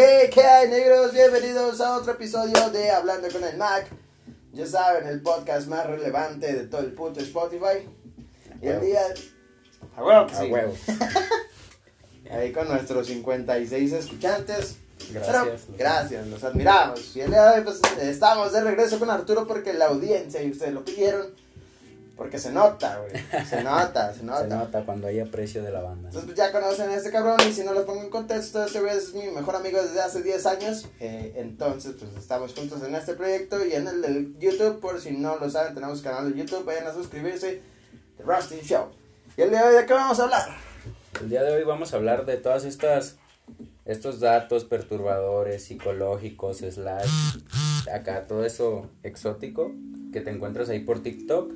Hey, ¿qué hay, negros? Bienvenidos a otro episodio de Hablando con el Mac. Ya saben, el podcast más relevante de todo el puto Spotify. Y el día. A huevo, que A sí. huevo. Ahí con nuestros 56 escuchantes. Gracias. Pero, gracias, los admiramos. Y el día de hoy, pues, estamos de regreso con Arturo porque la audiencia y ustedes lo pidieron. Porque se nota, güey. Se nota, se nota. Se nota cuando hay aprecio de la banda. Entonces pues, ya conocen a este cabrón y si no los pongo en contexto, este güey es mi mejor amigo desde hace 10 años. Eh, entonces pues estamos juntos en este proyecto y en el del YouTube, por si no lo saben, tenemos canal de YouTube, vayan a suscribirse, The Rusty Show. Y el día de hoy, ¿de qué vamos a hablar? El día de hoy vamos a hablar de todas estas estos datos perturbadores psicológicos slash acá todo eso exótico que te encuentras ahí por TikTok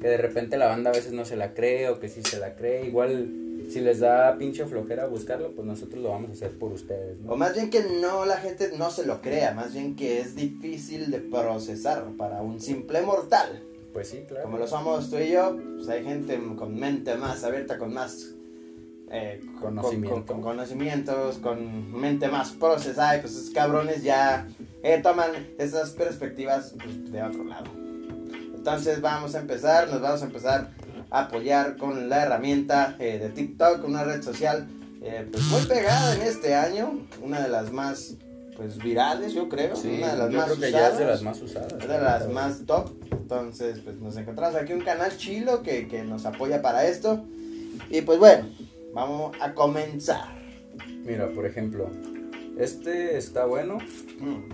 que de repente la banda a veces no se la cree o que sí se la cree igual si les da pinche flojera buscarlo pues nosotros lo vamos a hacer por ustedes O ¿no? más bien que no, la gente no se lo crea, más bien que es difícil de procesar para un simple mortal. pues sí claro Como lo somos tú y yo, pues hay gente con mente más abierta, con más eh, con- Conocimiento. Con, con conocimientos, con mente más procesada, y pues esos cabrones ya eh, toman esas perspectivas pues, de otro lado. Entonces vamos a empezar, nos vamos a empezar a apoyar con la herramienta eh, de TikTok, una red social eh, pues muy pegada en este año, una de las más pues virales yo creo, Sí, una de las yo más creo que ya es de usadas. las más usadas Es de las más top. Entonces, pues nos encontramos aquí un canal chilo que, que nos apoya para esto. Y pues bueno, vamos a comenzar. mira por ejemplo este está bueno Mm.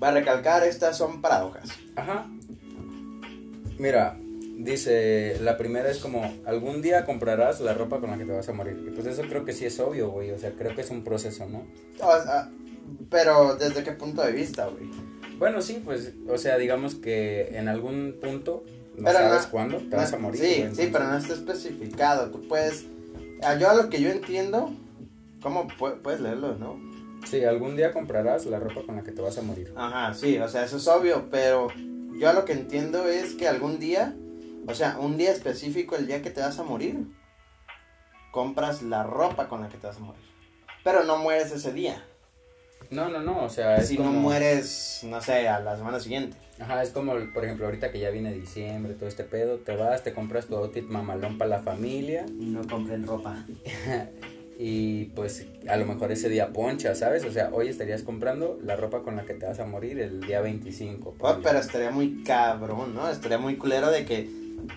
Va a recalcar, estas son paradojas. Ajá. Mira, dice, la primera es como, algún día comprarás la ropa con la que te vas a morir. Y pues eso creo que sí es obvio, güey. O sea, creo que es un proceso, ¿no? O sea, pero desde qué punto de vista, güey. Bueno, sí, pues, o sea, digamos que en algún punto, no Pero sabes no- cuándo, te No- vas a morir. Sí, güey, sí, pero no está especificado. Tú puedes. ah, Yo a lo que yo entiendo. ¿Cómo pu- puedes leerlo, no? Sí, algún día comprarás la ropa con la que te vas a morir. Ajá, sí, o sea, eso es obvio, pero yo a lo que entiendo es que algún día, o sea, un día específico, el día que te vas a morir, compras la ropa con la que te vas a morir. Pero no mueres ese día. No, no, no, o sea, es si como... no mueres, no sé, a la semana siguiente. Ajá, es como, por ejemplo, ahorita que ya viene diciembre, todo este pedo, te vas, te compras tu outfit mamalón para la familia. No compren ropa. y pues a lo mejor ese día poncha, ¿sabes? O sea, hoy estarías comprando la ropa con la que te vas a morir el día 25. Oh, pero estaría muy cabrón, ¿no? Estaría muy culero de que,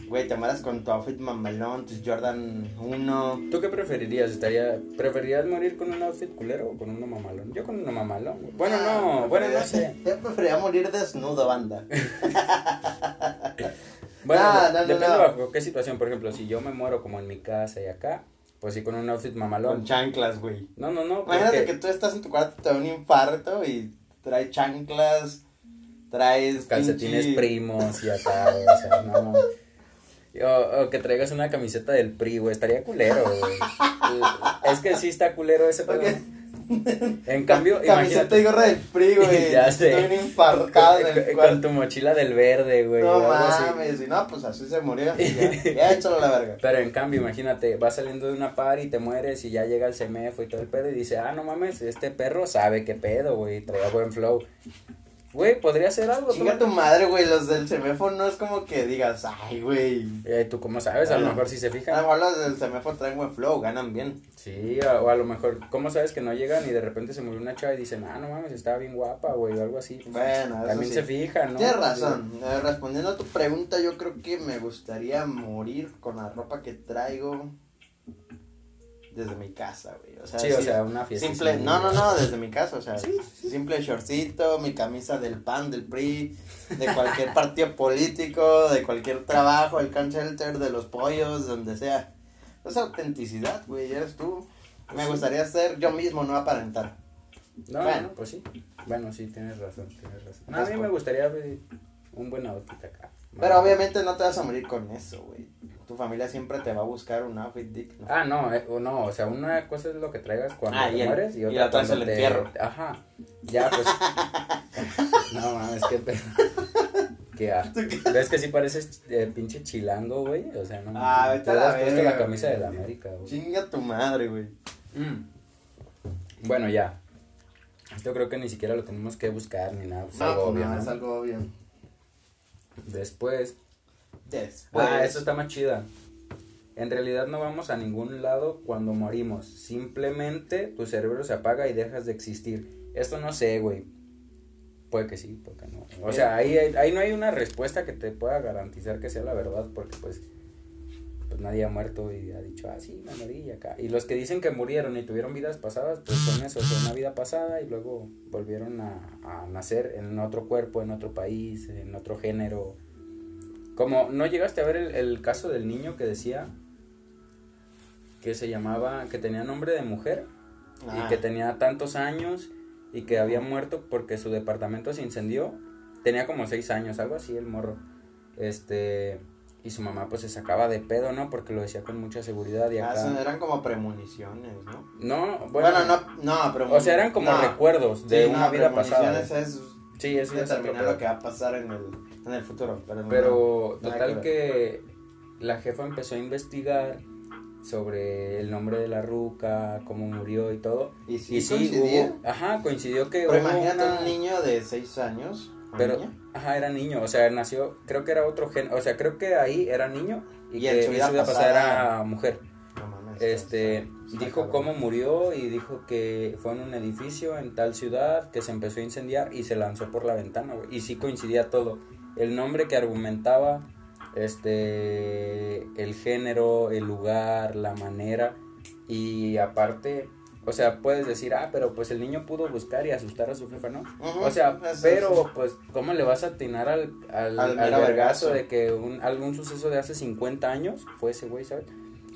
güey, te mueras con tu outfit mamalón, tus Jordan 1. ¿Tú qué preferirías? ¿Estaría, ¿Preferirías morir con un outfit culero o con uno mamalón? Yo con uno mamalón. güey. Bueno, Ah, no, bueno, no sé. Yo preferiría morir desnudo, banda. Bueno, No, no, no, depende no. bajo qué situación. Por ejemplo, si yo me muero como en mi casa y acá, pues sí con un outfit Con mamalón. chanclas, güey. No, no, no. Imagínate que tú estás en tu cuarto, te da un infarto y traes chanclas, traes calcetines pinche- primos y acá, güey, o sea, no. O, o que traigas una camiseta del PRI, güey, estaría culero, güey. Es que sí está culero ese pedo. En cambio, Camiseta y gorra del PRI, güey. Ya sé. Estoy en el con, cuarto. tu mochila del verde, güey. No mames, y no, pues así se murió. Ya, ya échalo a la verga. Pero en cambio, imagínate, vas saliendo de una par y te mueres y ya llega el semefo y todo el pedo y dice, ah, no mames, este perro sabe qué pedo, güey, traía buen flow. Güey, podría ser algo. Chinga tu madre, güey. Los del semáforo no es como que digas, ay, güey. Eh, ¿Tú cómo sabes? A lo mejor si se A lo fijan. mejor los del semáforo traen buen flow, ganan bien. Sí, o, o a lo mejor, ¿cómo sabes que no llegan y de repente se murió una chava y dicen, ah, no mames, estaba bien guapa, güey, o algo así? Bueno, eso También sí. se fijan, ¿no? Tienes razón. Eh, respondiendo a tu pregunta, yo creo que me gustaría morir con la ropa que traigo desde mi casa, güey. O sea, Sí, o sea, una fiesta. simple, no, no, no, desde mi casa, o sea, simple shortcito, mi camisa del PAN, del PRI, de cualquier partido político, de cualquier trabajo, el can shelter, de los pollos, donde sea. Esa autenticidad, güey, eres tú. Me Sí. gustaría ser yo mismo, no aparentar. No, Bueno. no, pues sí. Bueno, sí, tienes razón, tienes razón. No, a mí me pues- gustaría un buen outfit acá. Pero obviamente no te vas a morir con eso, güey. Tu familia siempre te va a buscar un outfit digno. Ah, no, eh, no, o sea, una cosa es lo que traigas cuando Ah, te y el- mueres y y otra cuando al te... entierro. Ajá, ya, pues... no, mames, qué pedo. Qué asco. ¿Ves que sí pareces eh, pinche chilango, güey? O sea, no Ah, vete te a la has puesto la camisa de la América, güey. Chinga tu madre, güey. Mm. Bueno, ya. Esto creo que ni siquiera lo tenemos que buscar ni nada. Es No, algo pues obvio, no, ¿no? es algo obvio. Después. Después. Ah, eso está más chida. En realidad no vamos a ningún lado cuando morimos. Simplemente tu cerebro se apaga y dejas de existir. Esto no sé, güey. Puede que sí, puede que no. O sea, ahí, ahí no hay una respuesta que te pueda garantizar que sea la verdad, porque pues, pues nadie ha muerto y ha dicho, ah, sí, me morí y acá. Y los que dicen que murieron y tuvieron vidas pasadas, pues son eso, fue una vida pasada y luego volvieron a, a nacer en otro cuerpo, en otro país, en otro género. Como, ¿no llegaste a ver el, el caso del niño que decía que se llamaba, que tenía nombre de mujer Ah, y que tenía tantos años y que había muerto porque su departamento se incendió. Tenía como seis años, algo así el morro. Este, y su mamá pues se sacaba de pedo, ¿no? Porque lo decía con mucha seguridad y ah, acá... son- eran como premoniciones, ¿no? No, bueno, Bueno, no, no, premoniciones. o sea, eran como recuerdos de una vida pasada. Es Sí, es determinar lo que va a pasar en el, en el futuro. Pero, Pero total que la jefa empezó a investigar sobre el nombre de la ruca, cómo murió y todo. Y sí, y sí, coincidía. hubo, ajá, coincidió que Pero imagínate una- un niño de 6 años. ¿o Pero, niña? ajá, era niño, o sea, nació, creo que era otro gen, o sea, creo que ahí era niño y, Y que en su vida su vida pasada pasada- era mujer. Este, dijo cómo murió y dijo que fue en un edificio en tal ciudad que se empezó a incendiar y se lanzó por la ventana, güey. Y sí coincidía todo. El nombre que argumentaba, este, el género, el lugar, la manera y aparte, o sea, puedes decir, ah, pero pues el niño pudo buscar y asustar a su jefa, ¿no? O sea, eso pero pues, ¿cómo le vas a atinar al, al, Al al vergazo. de que un, algún suceso de hace 50 años fue ese güey, ¿sabes?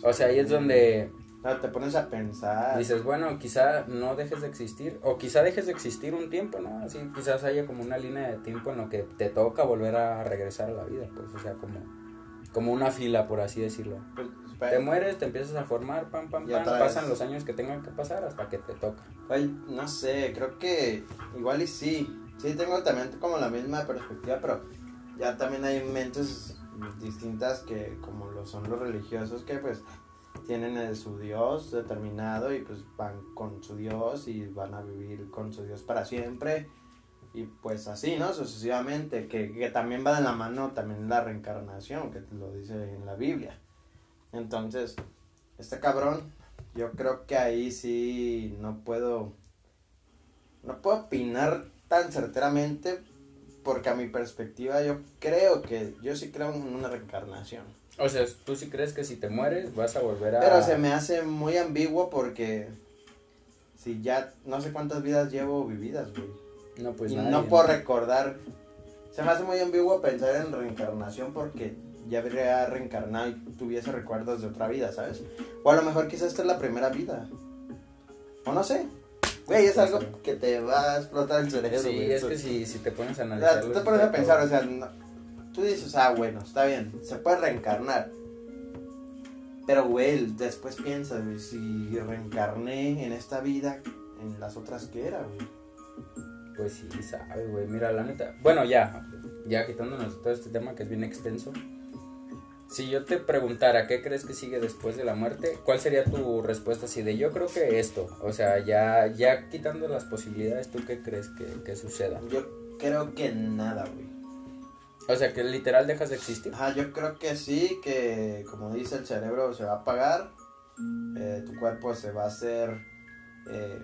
O sea, ahí es donde No, te pones a pensar. dices, bueno, quizá no dejes de existir, o quizá dejes de existir un tiempo, ¿no? Así quizás haya como una línea de tiempo en lo que te toca volver a regresar a la vida, pues, o sea, como, como una fila, por así decirlo. Pues, Te mueres, te empiezas a formar, pam, pam, pam, pasan vez. los años que tengan que pasar hasta que te toca. Ay, no sé, creo que igual y sí. Sí, tengo también como la misma perspectiva, pero ya también hay mentes distintas que como lo son los religiosos que pues tienen su Dios determinado y pues van con su Dios y van a vivir con su Dios para siempre y pues así, ¿no? Sucesivamente, que, que también va de la mano también la reencarnación, que lo dice en la Biblia. Entonces, este cabrón, yo creo que ahí sí no puedo, no puedo opinar tan certeramente porque a mi perspectiva yo creo que, yo sí creo en una reencarnación. O sea, tú sí crees que si te mueres vas a volver a... Pero se me hace muy ambiguo porque si ya no sé cuántas vidas llevo vividas, güey. No, pues y nadie, no puedo recordar. Se me hace muy ambiguo pensar en reencarnación porque ya habría reencarnado y tuviese recuerdos de otra vida, ¿sabes? O a lo mejor quizás esta es la primera vida. O no sé. Güey, es algo que te va a explotar el cerebro. Sí, güey, es eso. que si, si te pones a O sea, tú te pones a pensar, o sea, no- tú dices, ah, bueno, está bien, se puede reencarnar. Pero, güey, después piensas, güey, si reencarné en esta vida, en las otras que era, güey. Pues sí, sabe, güey. Mira, la neta. Bueno, ya. Ya quitándonos todo este tema que es bien extenso. Si yo te preguntara qué crees que sigue después de la muerte, ¿cuál sería tu respuesta así de yo creo que esto? O sea, ya, ya quitando las posibilidades, ¿tú qué crees que, que suceda? Yo creo que nada, güey. O sea, que literal dejas de existir. Ajá, yo creo que sí, que como dice el cerebro se va a apagar, eh, tu cuerpo se va a hacer, eh,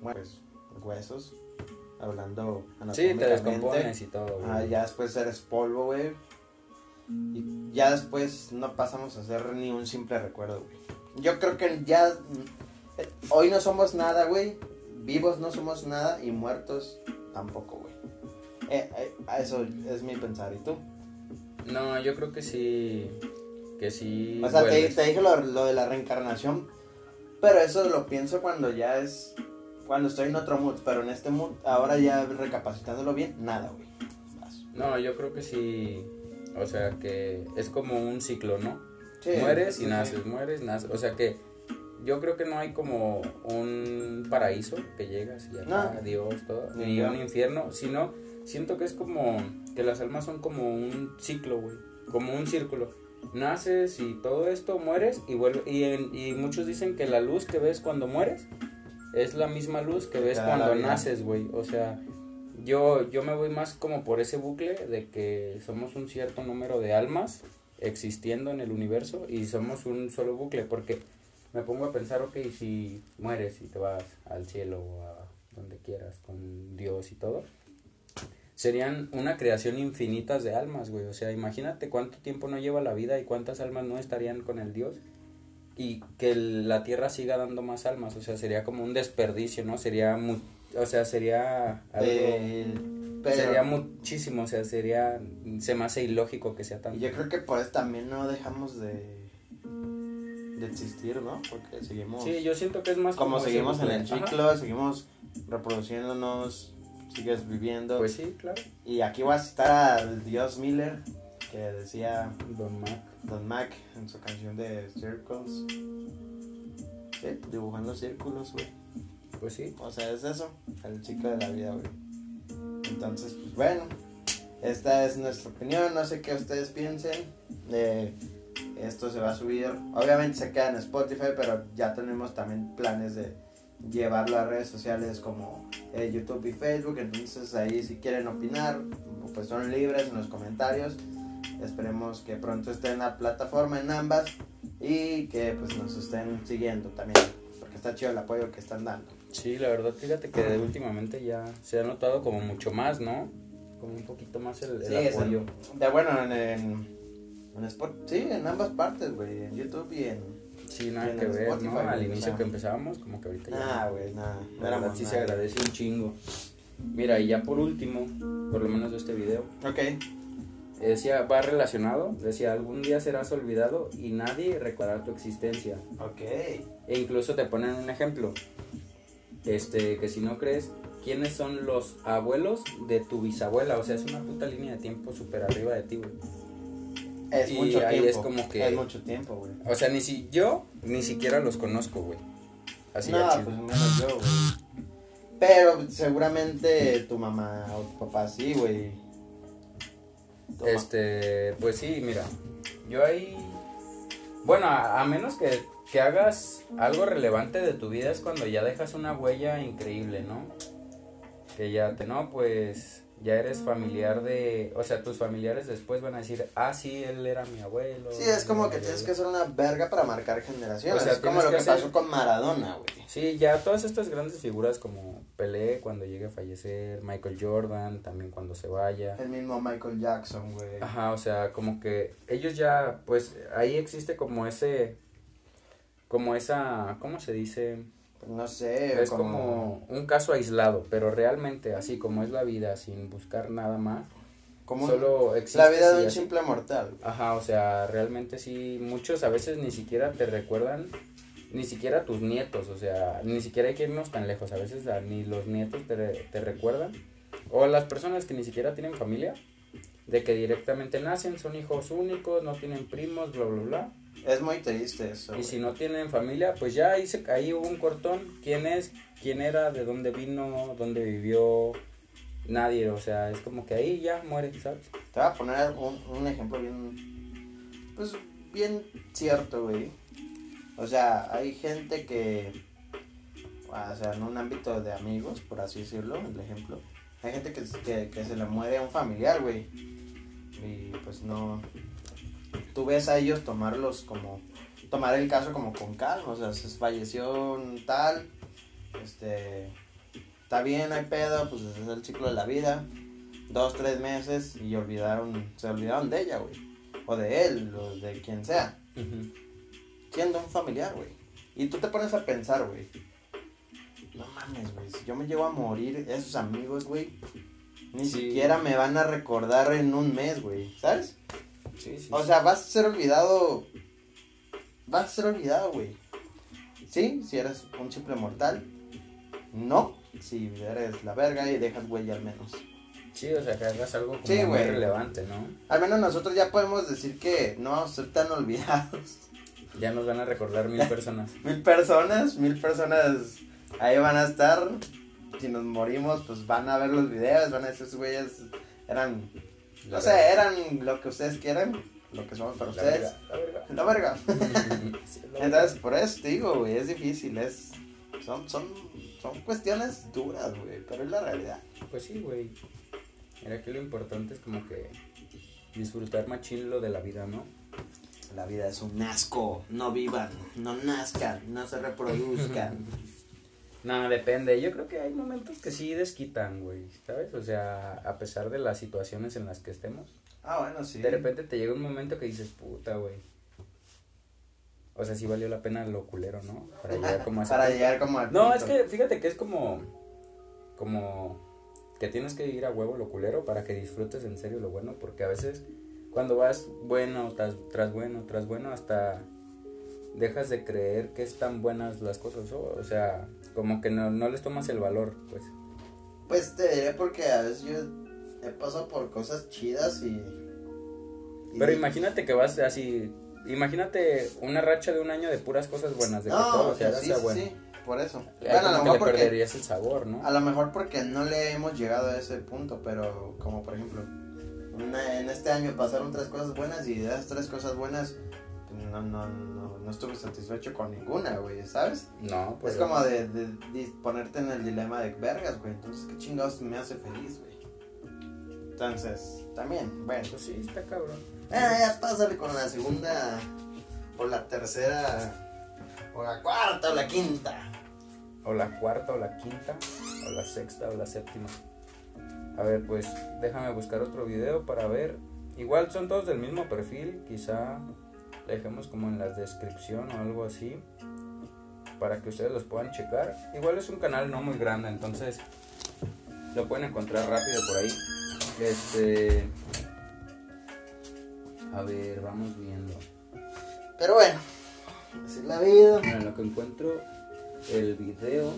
bueno, pues, huesos, hablando Sí, te descompones y todo. güey. Ah, ya después eres polvo, güey. Y ya después no pasamos a ser ni un simple recuerdo, güey. Yo creo que ya. eh, Hoy no somos nada, güey. Vivos no somos nada y muertos tampoco, güey. Eh, eh, eso es mi pensar. ¿Y tú? No, yo creo que sí. Que sí. O sea, te, dije lo, lo de la reencarnación. Pero eso lo pienso cuando ya es. Cuando estoy en otro mood. Pero en este mood, ahora ya recapacitándolo bien, nada, güey. No, yo creo que sí. O sea, que es como un ciclo, ¿no? Sí, mueres sí, y sí. naces, mueres, naces. O sea que yo creo que no hay como un paraíso que llegas y No. Dios, todo, Ni un infierno, sino siento que es como que las almas son como un ciclo, güey, como un círculo. Naces y todo esto, mueres y vuelve y, en- y muchos dicen que la luz que ves cuando mueres es la misma luz que ves cuando naces, güey. O sea, yo, yo me voy más como por ese bucle de que somos un cierto número de almas existiendo en el universo y somos un solo bucle, porque me pongo a pensar, ok, si mueres y te vas al cielo o a donde quieras con Dios y todo, serían una creación infinitas de almas, güey. O sea, imagínate cuánto tiempo no lleva la vida y cuántas almas no estarían con el Dios y que la tierra siga dando más almas. O sea, sería como un desperdicio, ¿no? Sería mu o sea, sería algo. Eh, pero- Sería muchísimo, o sea, sería. Se me hace ilógico que sea tan. Yo creo que por eso también no dejamos de, de existir, ¿no? Porque seguimos... Sí, yo siento que es más como seguimos en el Ajá. ciclo, seguimos reproduciéndonos, sigues viviendo. Pues sí, claro. Y aquí voy a al Dios Miller, que decía Don Mac. Don Mac en su canción de Circles. Sí, dibujando círculos, güey. Pues sí. O sea, es eso, el ciclo de la vida, güey. Entonces, pues bueno, esta es nuestra opinión, no sé qué ustedes piensen. Eh, esto se va a subir, obviamente se queda en Spotify, pero ya tenemos también planes de llevarlo a redes sociales como eh, YouTube y Facebook. Entonces ahí si quieren opinar, pues son libres en los comentarios. Esperemos que pronto esté en la plataforma en ambas y que pues nos estén siguiendo también, porque está chido el apoyo que están dando. Sí, la verdad, fíjate que de últimamente ya se ha notado como mucho más, ¿no? Como un poquito más el, el Sí, es apoyo. en- de bueno, en, en, en Spot- sí, en ambas partes, güey, en YouTube y en... Sí, nada que el ver, Spotify, ¿no? Al o inicio sea. que empezábamos, como que ahorita ya. Ah, güey, nada, la verdad sí se nada. agradece un chingo. Mira, y ya por último, por lo menos de este video, Ok, decía, va relacionado, decía, algún día serás olvidado y nadie recordará tu existencia. ok. E incluso te ponen un ejemplo, este, que si no crees, ¿quiénes son los abuelos de tu bisabuela? O sea, es una puta línea de tiempo súper arriba de ti, güey. Es Y mucho ahí tiempo. es como que- Es mucho tiempo, güey. O sea, ni si yo ni siquiera los conozco, güey. Así no, pues menos yo, güey. Pero seguramente tu mamá o tu papá sí, güey. Este, pues sí, mira, yo ahí, bueno, a, a menos que, que hagas algo relevante de tu vida es cuando ya dejas una huella increíble, ¿no? Que ya te, no, pues ya eres familiar de, o sea, tus familiares después van a decir, ah, sí, él era mi abuelo. Sí, es como que tienes bla". que ser una verga para marcar generaciones. O sea, es como lo que que hacer- pasó con Maradona, güey. Sí, ya todas estas grandes figuras como Pelé cuando llegue a fallecer, Michael Jordan también cuando se vaya. El mismo Michael Jackson, güey. Ajá, o sea, como que ellos ya, pues ahí existe como ese, como esa, ¿cómo se dice? No sé, Es como un caso aislado, pero realmente así como es la vida, sin buscar nada más, como solo existe. la vida de un así. simple mortal. Ajá, o sea, realmente sí, muchos a veces ni siquiera te recuerdan, ni siquiera tus nietos, o sea, ni siquiera hay que irnos tan lejos, a veces a- ni los nietos te, te recuerdan, o las personas que ni siquiera tienen familia, de que directamente nacen, son hijos únicos, no tienen primos, bla, bla, bla, Es muy triste eso. y si no tienen familia, pues ya ahí, se, ahí hubo un cortón, quién es, quién era, de dónde vino, dónde vivió, nadie, o sea, es como que ahí ya muere, ¿sabes? Te voy a poner un, un ejemplo bien. Pues bien cierto, güey. O sea, hay gente que. O sea, en un ámbito de amigos, por así decirlo, el ejemplo. Hay gente que, que, que se le muere a un familiar, güey. Y pues no. Tú ves a ellos tomarlos como. Tomar el caso como con calma. O sea, se falleció un tal. Este. Está bien, hay pedo, pues ese es el ciclo de la vida dos, tres meses y olvidaron, se olvidaron de ella, güey. O de él, o de quien sea. Siendo un familiar, güey. Y tú te pones a pensar, güey. No mames, güey. Si yo me llevo a morir, esos amigos, güey. Ni Sí. siquiera me van a recordar en un mes, güey. ¿Sabes? Sí, sí. O sea, vas a ser olvidado. Vas a ser olvidado, güey. Sí, si eres un simple mortal. No, si eres la verga y dejas huella al menos. Sí, o sea, que hagas algo como Sí, muy güey. relevante, ¿no? Al menos nosotros ya podemos decir que no vamos a ser tan olvidados. Ya nos van a recordar mil personas. Mil personas, mil personas ahí van a estar. Si nos morimos, pues van a ver los videos, van a decir, güeyes eran, no sé, eran lo que ustedes quieran, lo que somos para La ustedes. verga, la verga. La verga. Sí, la verga. Entonces, por eso te digo, güey, es difícil, es, Son, son, son cuestiones duras, güey, pero es la realidad. Pues sí, güey. Mira que lo importante es como que disfrutar machín lo de la vida, ¿no? La vida es un asco, no vivan, no nazcan, no se reproduzcan. No, depende. Yo creo que hay momentos que sí desquitan, güey, ¿sabes? O sea, a pesar de las situaciones en las que estemos. ah, bueno, sí. De repente te llega un momento que dices, puta, güey. O sea, sí valió la pena lo culero, ¿no? Para llegar como a Para punto. llegar como No, es que fíjate que es como. Como. Que tienes que ir a huevo lo culero para que disfrutes en serio lo bueno. Porque a veces, cuando vas bueno tras, tras bueno, tras bueno, hasta dejas de creer que están buenas las cosas. O, o sea, como que no, no les tomas el valor, pues. Pues te diré porque a veces yo he pasado por cosas chidas y... y Pero imagínate que vas así. Imagínate una racha de un año de puras cosas buenas, de que todo que sí, sea sí, bueno. sí, por eso. Bueno, a lo mejor porque... perderías el sabor, ¿no? A lo mejor porque no le hemos llegado a ese punto, pero como por ejemplo, una- en este año pasaron tres cosas buenas y de esas tres cosas buenas pues, no, no, no, no estuve satisfecho con ninguna, güey, ¿sabes? No, pues. es como de, de- de ponerte en el dilema de vergas, güey, entonces qué chingados me hace feliz, güey. Entonces, también, bueno. Pues sí, está cabrón. Ah, ya pásale con la segunda, o la tercera, o la cuarta, o la quinta. O la cuarta, o la quinta, o la sexta, o la séptima. A ver, pues déjame buscar otro video para ver. Igual son todos del mismo perfil, quizá dejemos como en la descripción o algo así. Para que ustedes los puedan checar. Igual es un canal no muy grande, entonces lo pueden encontrar rápido por ahí. Este. A ver, vamos viendo. Pero bueno, así es la vida. Mira, en lo que encuentro el video.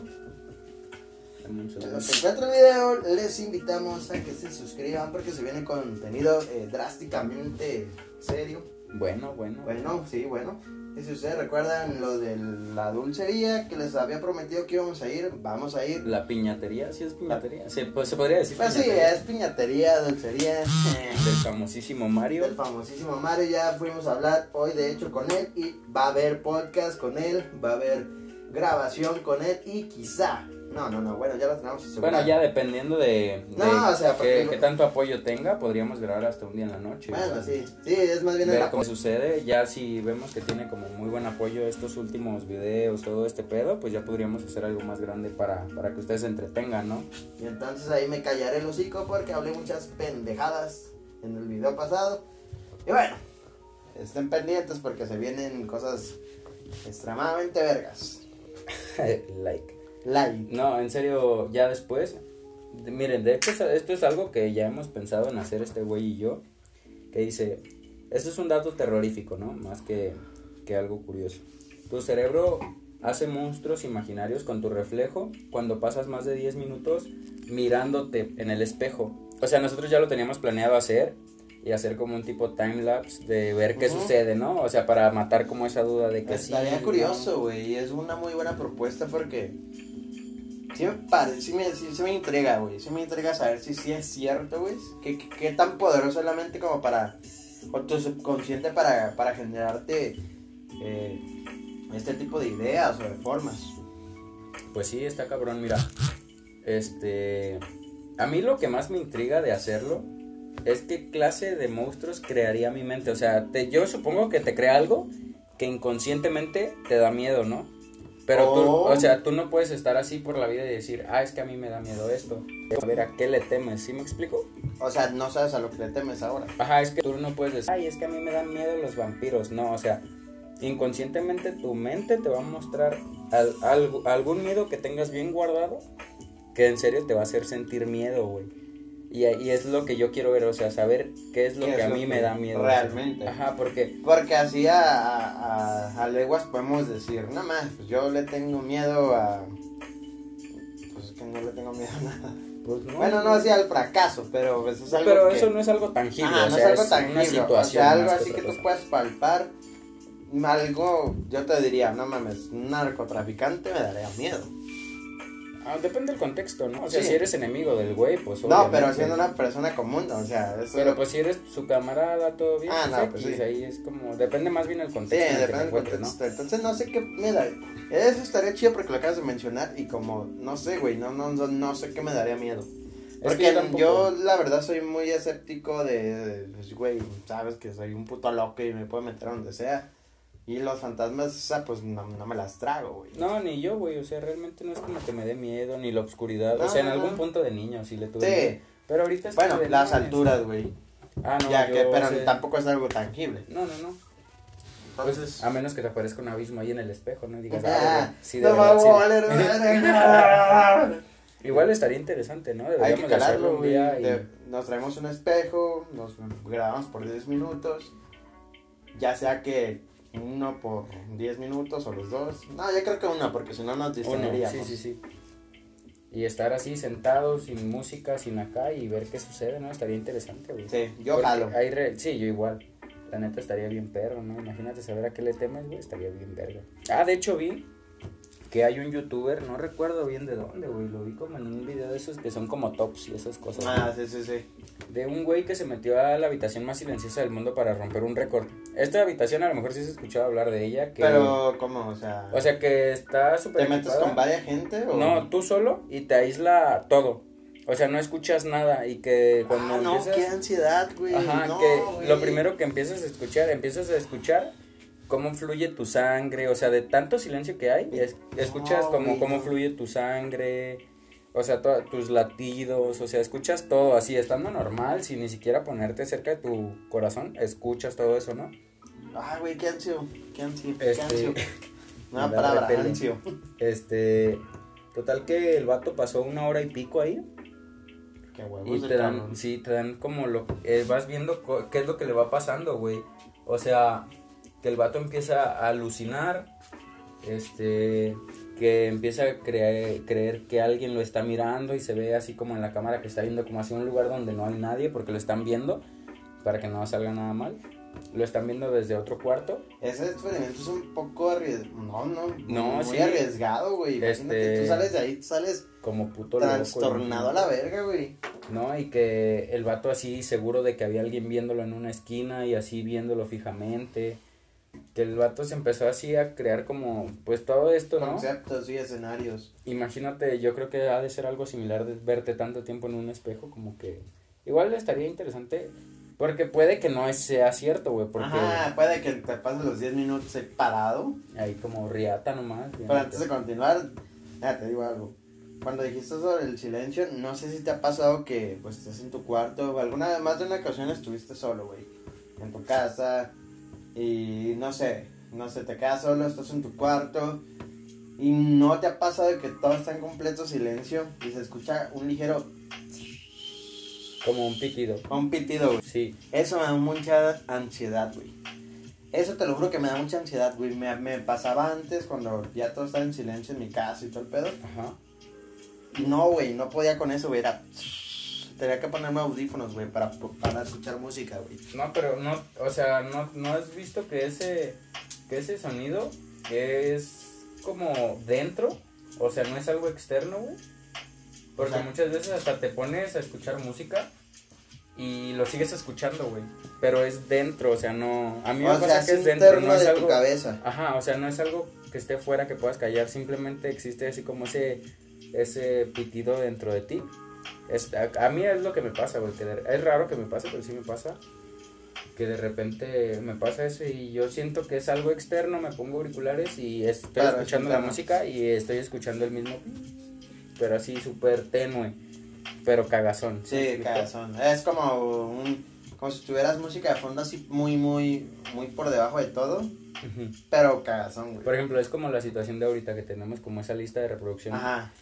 En lo que encuentra el video, les invitamos a que se suscriban porque se viene contenido eh, drásticamente serio. Bueno, bueno. Bueno, sí, bueno. Y si ustedes recuerdan lo de la dulcería que les había prometido que íbamos a ir, vamos a ir. La piñatería, sí es piñatería. Se, pues, se podría decir Pues sí, es piñatería, dulcería. Del famosísimo Mario. El famosísimo Mario, ya fuimos a hablar hoy de hecho con él y va a haber podcast con él, va a haber grabación con él y quizá, no, no, no, bueno, ya lo tenemos. Bueno, ya dependiendo de, de No, o sea, qué tanto apoyo tenga, podríamos grabar hasta un día en la noche. Bueno, sí, sí, es más bien el Ver cómo apoyo. sucede, ya si vemos que tiene como muy buen apoyo estos últimos videos, todo este pedo, pues ya podríamos hacer algo más grande para, para que ustedes se entretengan, ¿no? Y entonces ahí me callaré el hocico porque hablé muchas pendejadas en el video pasado. Y bueno, estén pendientes porque se vienen cosas extremadamente vergas. like. No, en serio, ya después. de- miren, de hecho, esto es algo que ya hemos pensado en hacer este güey y yo. Que dice: Esto es un dato terrorífico, ¿no? Más que, que algo curioso. Tu cerebro hace monstruos imaginarios con tu reflejo cuando pasas más de 10 minutos mirándote en el espejo. O sea, nosotros ya lo teníamos planeado hacer y hacer como un tipo time lapse de ver qué sucede, ¿no? O sea, para matar como esa duda de que sí. Estaría ¿no? curioso, güey. y Es una muy buena propuesta porque. Sí me, pare, sí me, sí, me intriga, güey. Sí me intriga saber si sí es cierto, güey. ¿Qué, qué, qué tan poderoso es la mente como para. O tu subconsciente para, para generarte. eh, este tipo de ideas o de formas. Pues sí, está cabrón, mira. Este. A mí lo que más me intriga de hacerlo es qué clase de monstruos crearía mi mente. O sea, te- yo supongo que te crea algo que inconscientemente te da miedo, ¿no? Pero tú, Oh. o sea, tú no puedes estar así por la vida y decir, ah, es que a mí me da miedo esto. A ver, ¿a qué le temes? ¿Sí me explico? O sea, no sabes a lo que le temes ahora. Ajá, es que tú no puedes decir, ay, es que a mí me dan miedo los vampiros. No, o sea, inconscientemente tu mente te va a mostrar al- algún miedo que tengas bien guardado que en serio te va a hacer sentir miedo, güey. Y, y es lo que yo quiero ver, o sea, saber qué es lo ¿Qué que es a mí me da miedo. realmente? Ajá, porque Porque así a, a, a- leguas podemos decir, nada más, pues yo le tengo miedo a. Pues es que no le tengo miedo a nada. pues no. Bueno, no así al fracaso, pero pues es algo. pero que- eso no es algo tangible, Ajá, o no sea, es algo es tangible. una situación. o sea, algo así que tú cosa. puedes palpar. Algo, yo te diría, no mames, un narcotraficante me daría miedo. Ah, depende del contexto, ¿no? O sea, Sí. si eres enemigo del güey, pues No, obviamente. pero siendo una persona común, o sea, eso Pero pues si eres su camarada, todo bien. Ah, no, pues, pues X, sí. ahí es como, depende más bien Sí, contexto en el que te depende del ¿no? contexto. Entonces no sé qué, mira, eso estaría chido porque lo acabas de mencionar y como, no sé, güey, no, no, no, no sé qué me daría miedo. que Porque yo la verdad soy muy escéptico de, de, pues, güey, sabes que soy un puto loco y me puedo meter a donde sea. Y los fantasmas, o sea, pues no, no me las trago, güey. No, ni yo, güey, o sea, realmente no es como que me dé miedo, ni la oscuridad, o No, sea, en no, algún no. punto de niño sí le tuve Sí. miedo. Pero ahorita es Bueno, las alturas, güey. Ah, no, ya yo que, pero tampoco es algo tangible. No, no, no. Pues, Entonces, a menos que te aparezca un abismo ahí en el espejo, ¿no? Y digas, ah, ah, sí, de no verdad, me sí. a. Igual estaría interesante, ¿no? Hay que calarlo, un güey. día y... Nos traemos un espejo, nos grabamos por 10 minutos. Ya sea que uno por 10 minutos o los dos. No, yo creo que uno, porque si no nos Uno, distraeríamos. sí, sí, sí. Y estar así sentado, sin música, sin acá y ver qué sucede, ¿no? Estaría interesante, güey. Sí, yo Porque jalo. hay re- Sí, yo igual. La neta estaría bien perro, ¿no? Imagínate saber a qué le temes, güey, estaría bien verga. Ah, de hecho vi que hay un youtuber, no recuerdo bien de dónde, güey, lo vi como en un video de esos que son como tops y esas cosas. Ah, sí, sí, sí. De un güey que se metió a la habitación más silenciosa del mundo para romper un récord. Esta habitación a lo mejor sí se ha escuchado hablar de ella, que... Pero, ¿cómo? O sea, O sea que está súper ¿te metes equipada. con varias gente o...? No, tú solo y te aísla todo. O sea, no escuchas nada y que cuando Ah, no, empiezas... qué ansiedad, güey. Ajá, no, que güey. lo primero que empiezas a escuchar, empiezas a escuchar cómo fluye tu sangre, o sea, de tanto silencio que hay, es- escuchas No, cómo, fluye tu sangre, o sea, to- tus latidos, o sea, escuchas todo así, estando normal, sin ni siquiera ponerte cerca de tu corazón, escuchas todo eso, ¿no? Ah, güey, qué ansio. Qué ansio. Qué Este, ansio. Una palabra, ansio. Este, total que el vato pasó una hora y pico ahí Qué huevos Y te dan, cabrón. sí, te dan como lo, eh, vas viendo qué es lo que le va pasando, güey. O sea, que el vato empieza a alucinar, este, que empieza a creer, creer que alguien lo está mirando y se ve así como en la cámara que está viendo como hacia un lugar donde no hay nadie porque lo están viendo para que no salga nada mal. Lo están viendo desde otro cuarto. Ese experimento es un poco arriesgado. No, no. No, muy sí. arriesgado, güey. Imagínate, Este- tú sales de ahí, tú sales Como puto loco, trastornado a la verga, güey. ¿no? Y que el vato así seguro de que había alguien viéndolo en una esquina y así viéndolo fijamente. Que el vato se empezó así a crear como, pues todo esto, ¿no? Conceptos y escenarios. Imagínate, yo creo que ha de ser algo similar de verte tanto tiempo en un espejo, como que igual estaría interesante, porque puede que no sea cierto, güey, porque Ajá, puede que te pases los 10 minutos ahí parado. ahí como riata nomás. Pero antes de continuar, ya te digo algo. Cuando dijiste sobre el silencio, no sé si te ha pasado que pues estás en tu cuarto, o alguna más de una ocasión estuviste solo, güey. En tu casa y no sé, no sé, te quedas solo, estás en tu cuarto y no te ha pasado que todo está en completo silencio y se escucha un ligero Como un pitido. un pitido, güey. Sí, Eso me da mucha ansiedad, güey. Eso te lo juro que me da mucha ansiedad, güey. Me, me pasaba antes cuando ya todo estaba en silencio en mi casa y todo el pedo. ajá. Y No, güey, no podía con eso, güey. Era... Tenía que ponerme audífonos, güey, para, para escuchar música, güey. No, pero no, o sea, no, no has visto que ese, que ese sonido es como dentro, o sea, no es algo externo, güey. Porque O sea- muchas veces hasta te pones a escuchar música y lo sigues escuchando, güey. Pero es dentro, o sea, no. A mí me pasa que es dentro, no es de tu algo. cabeza. Ajá, o sea, no es algo que esté fuera que puedas callar, simplemente existe así como ese, ese pitido dentro de ti. Es, a, a mí es lo que me pasa, güey, que de- es raro que me pase, pero sí me pasa. Que de repente me pasa eso y yo siento que es algo externo, me pongo auriculares y estoy Claro, es escuchando la música y estoy escuchando el mismo, pero así súper tenue, pero cagazón. ¿me Sí, cagazón. Es como un... Como si tuvieras música de fondo así muy, muy, muy por debajo de todo. Pero cagazón, güey. Por ejemplo, es como la situación de ahorita que tenemos como esa lista de reproducción. Ajá.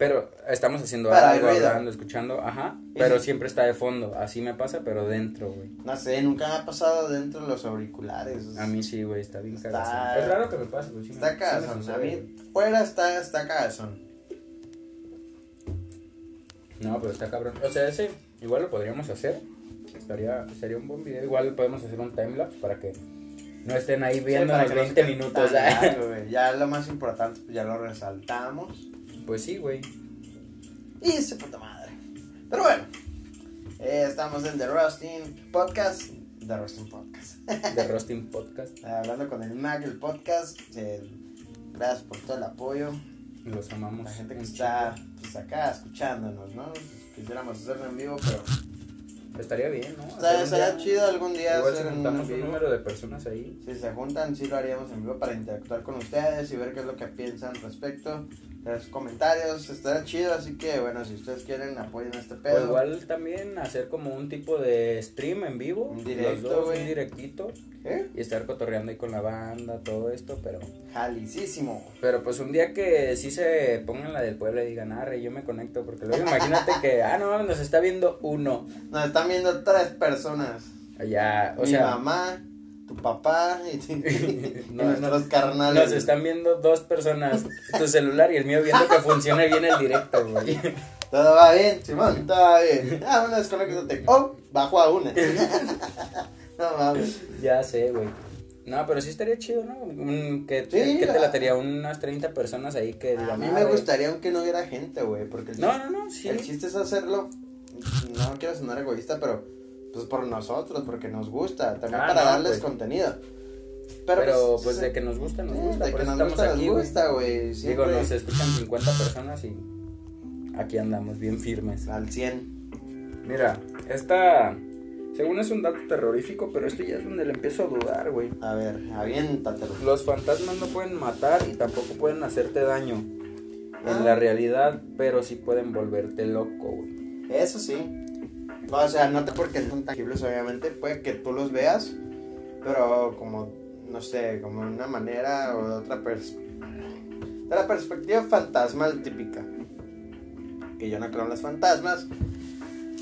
Pero estamos haciendo hay algo, hablando, escuchando, ajá. Pero sí. siempre está de fondo. Así me pasa, pero dentro, güey. No sé, nunca me ha pasado dentro de los auriculares. A mí sí, güey, está bien Está- cagazón. Es raro que me pase, güey. sí me- Está sí me cagazón. sucede, a mí, fuera está, está cagazón. No, pero está cabrón. O sea, ese igual lo podríamos hacer. Estaría, sería un buen video. Igual podemos hacer un timelapse para que no estén ahí viendo Sí, para los que no 20 esté minutos. tan güey. Ya lo más importante, pues ya lo resaltamos. Pues sí, güey. Y se puta madre. Pero bueno, eh, estamos en The Rusting Podcast. The Rusting Podcast. The Rusting Podcast. Hablando con el Mag, el podcast. Eh, gracias por todo el apoyo. Los amamos. La gente que está pues, acá escuchándonos, ¿no? Quisiéramos hacerlo en vivo, pero. Estaría bien, ¿no? Un estaría chido algún día Igual hacer si un juntamos número de personas ahí. Si se juntan, sí lo haríamos en vivo para interactuar con ustedes y ver qué es lo que piensan respecto. Los comentarios estará chido, así que bueno, si ustedes quieren apoyen este O pedo. igual también hacer como un tipo de stream en vivo. Un directo, los dos, un directito. ¿Eh? Y estar cotorreando ahí con la banda, todo esto, pero... Jalicísimo. Pero pues un día que sí se pongan la del pueblo y digan, arre, yo me conecto, porque luego imagínate que, ah, no, nos está viendo uno. Nos están viendo tres personas. Allá, o Mi sea, mamá, tu papá y, y No, nuestros carnales. nos están viendo dos personas, tu celular y el mío viendo que funcione bien el directo, güey. Todo va bien, Simón, todo va bien. Ah, bueno, desconéctate. Oh, bajo a una. no mames. Ya sé, güey. No, pero sí estaría chido, ¿no? Que, Sí, que te ah. latería unas 30 personas ahí que A mí me "Arre". gustaría aunque no hubiera gente, güey, porque el No, chiste- no, no, sí. El chiste es hacerlo, no quiero sonar egoísta, pero pues por nosotros, porque nos gusta, también Ah, para no, darles pues. contenido. Pero, pues sí, de que nos gusta, nos gusta, de que nos gusta, aquí, nos gusta, güey. Digo, nos escuchan 50 personas y aquí andamos bien firmes. al 100. Mira, esta, según es un dato terrorífico, pero esto ya es donde le empiezo a dudar, güey. A ver, aviéntatelo. Los fantasmas no pueden matar y tampoco pueden hacerte daño Ah. en la realidad, pero sí pueden volverte loco, güey. Eso sí. O sea, no te porque son tangibles, obviamente, puede que tú los veas, pero como, no sé, como una manera o de otra pers de la perspectiva fantasmal típica. Que yo no creo en los fantasmas,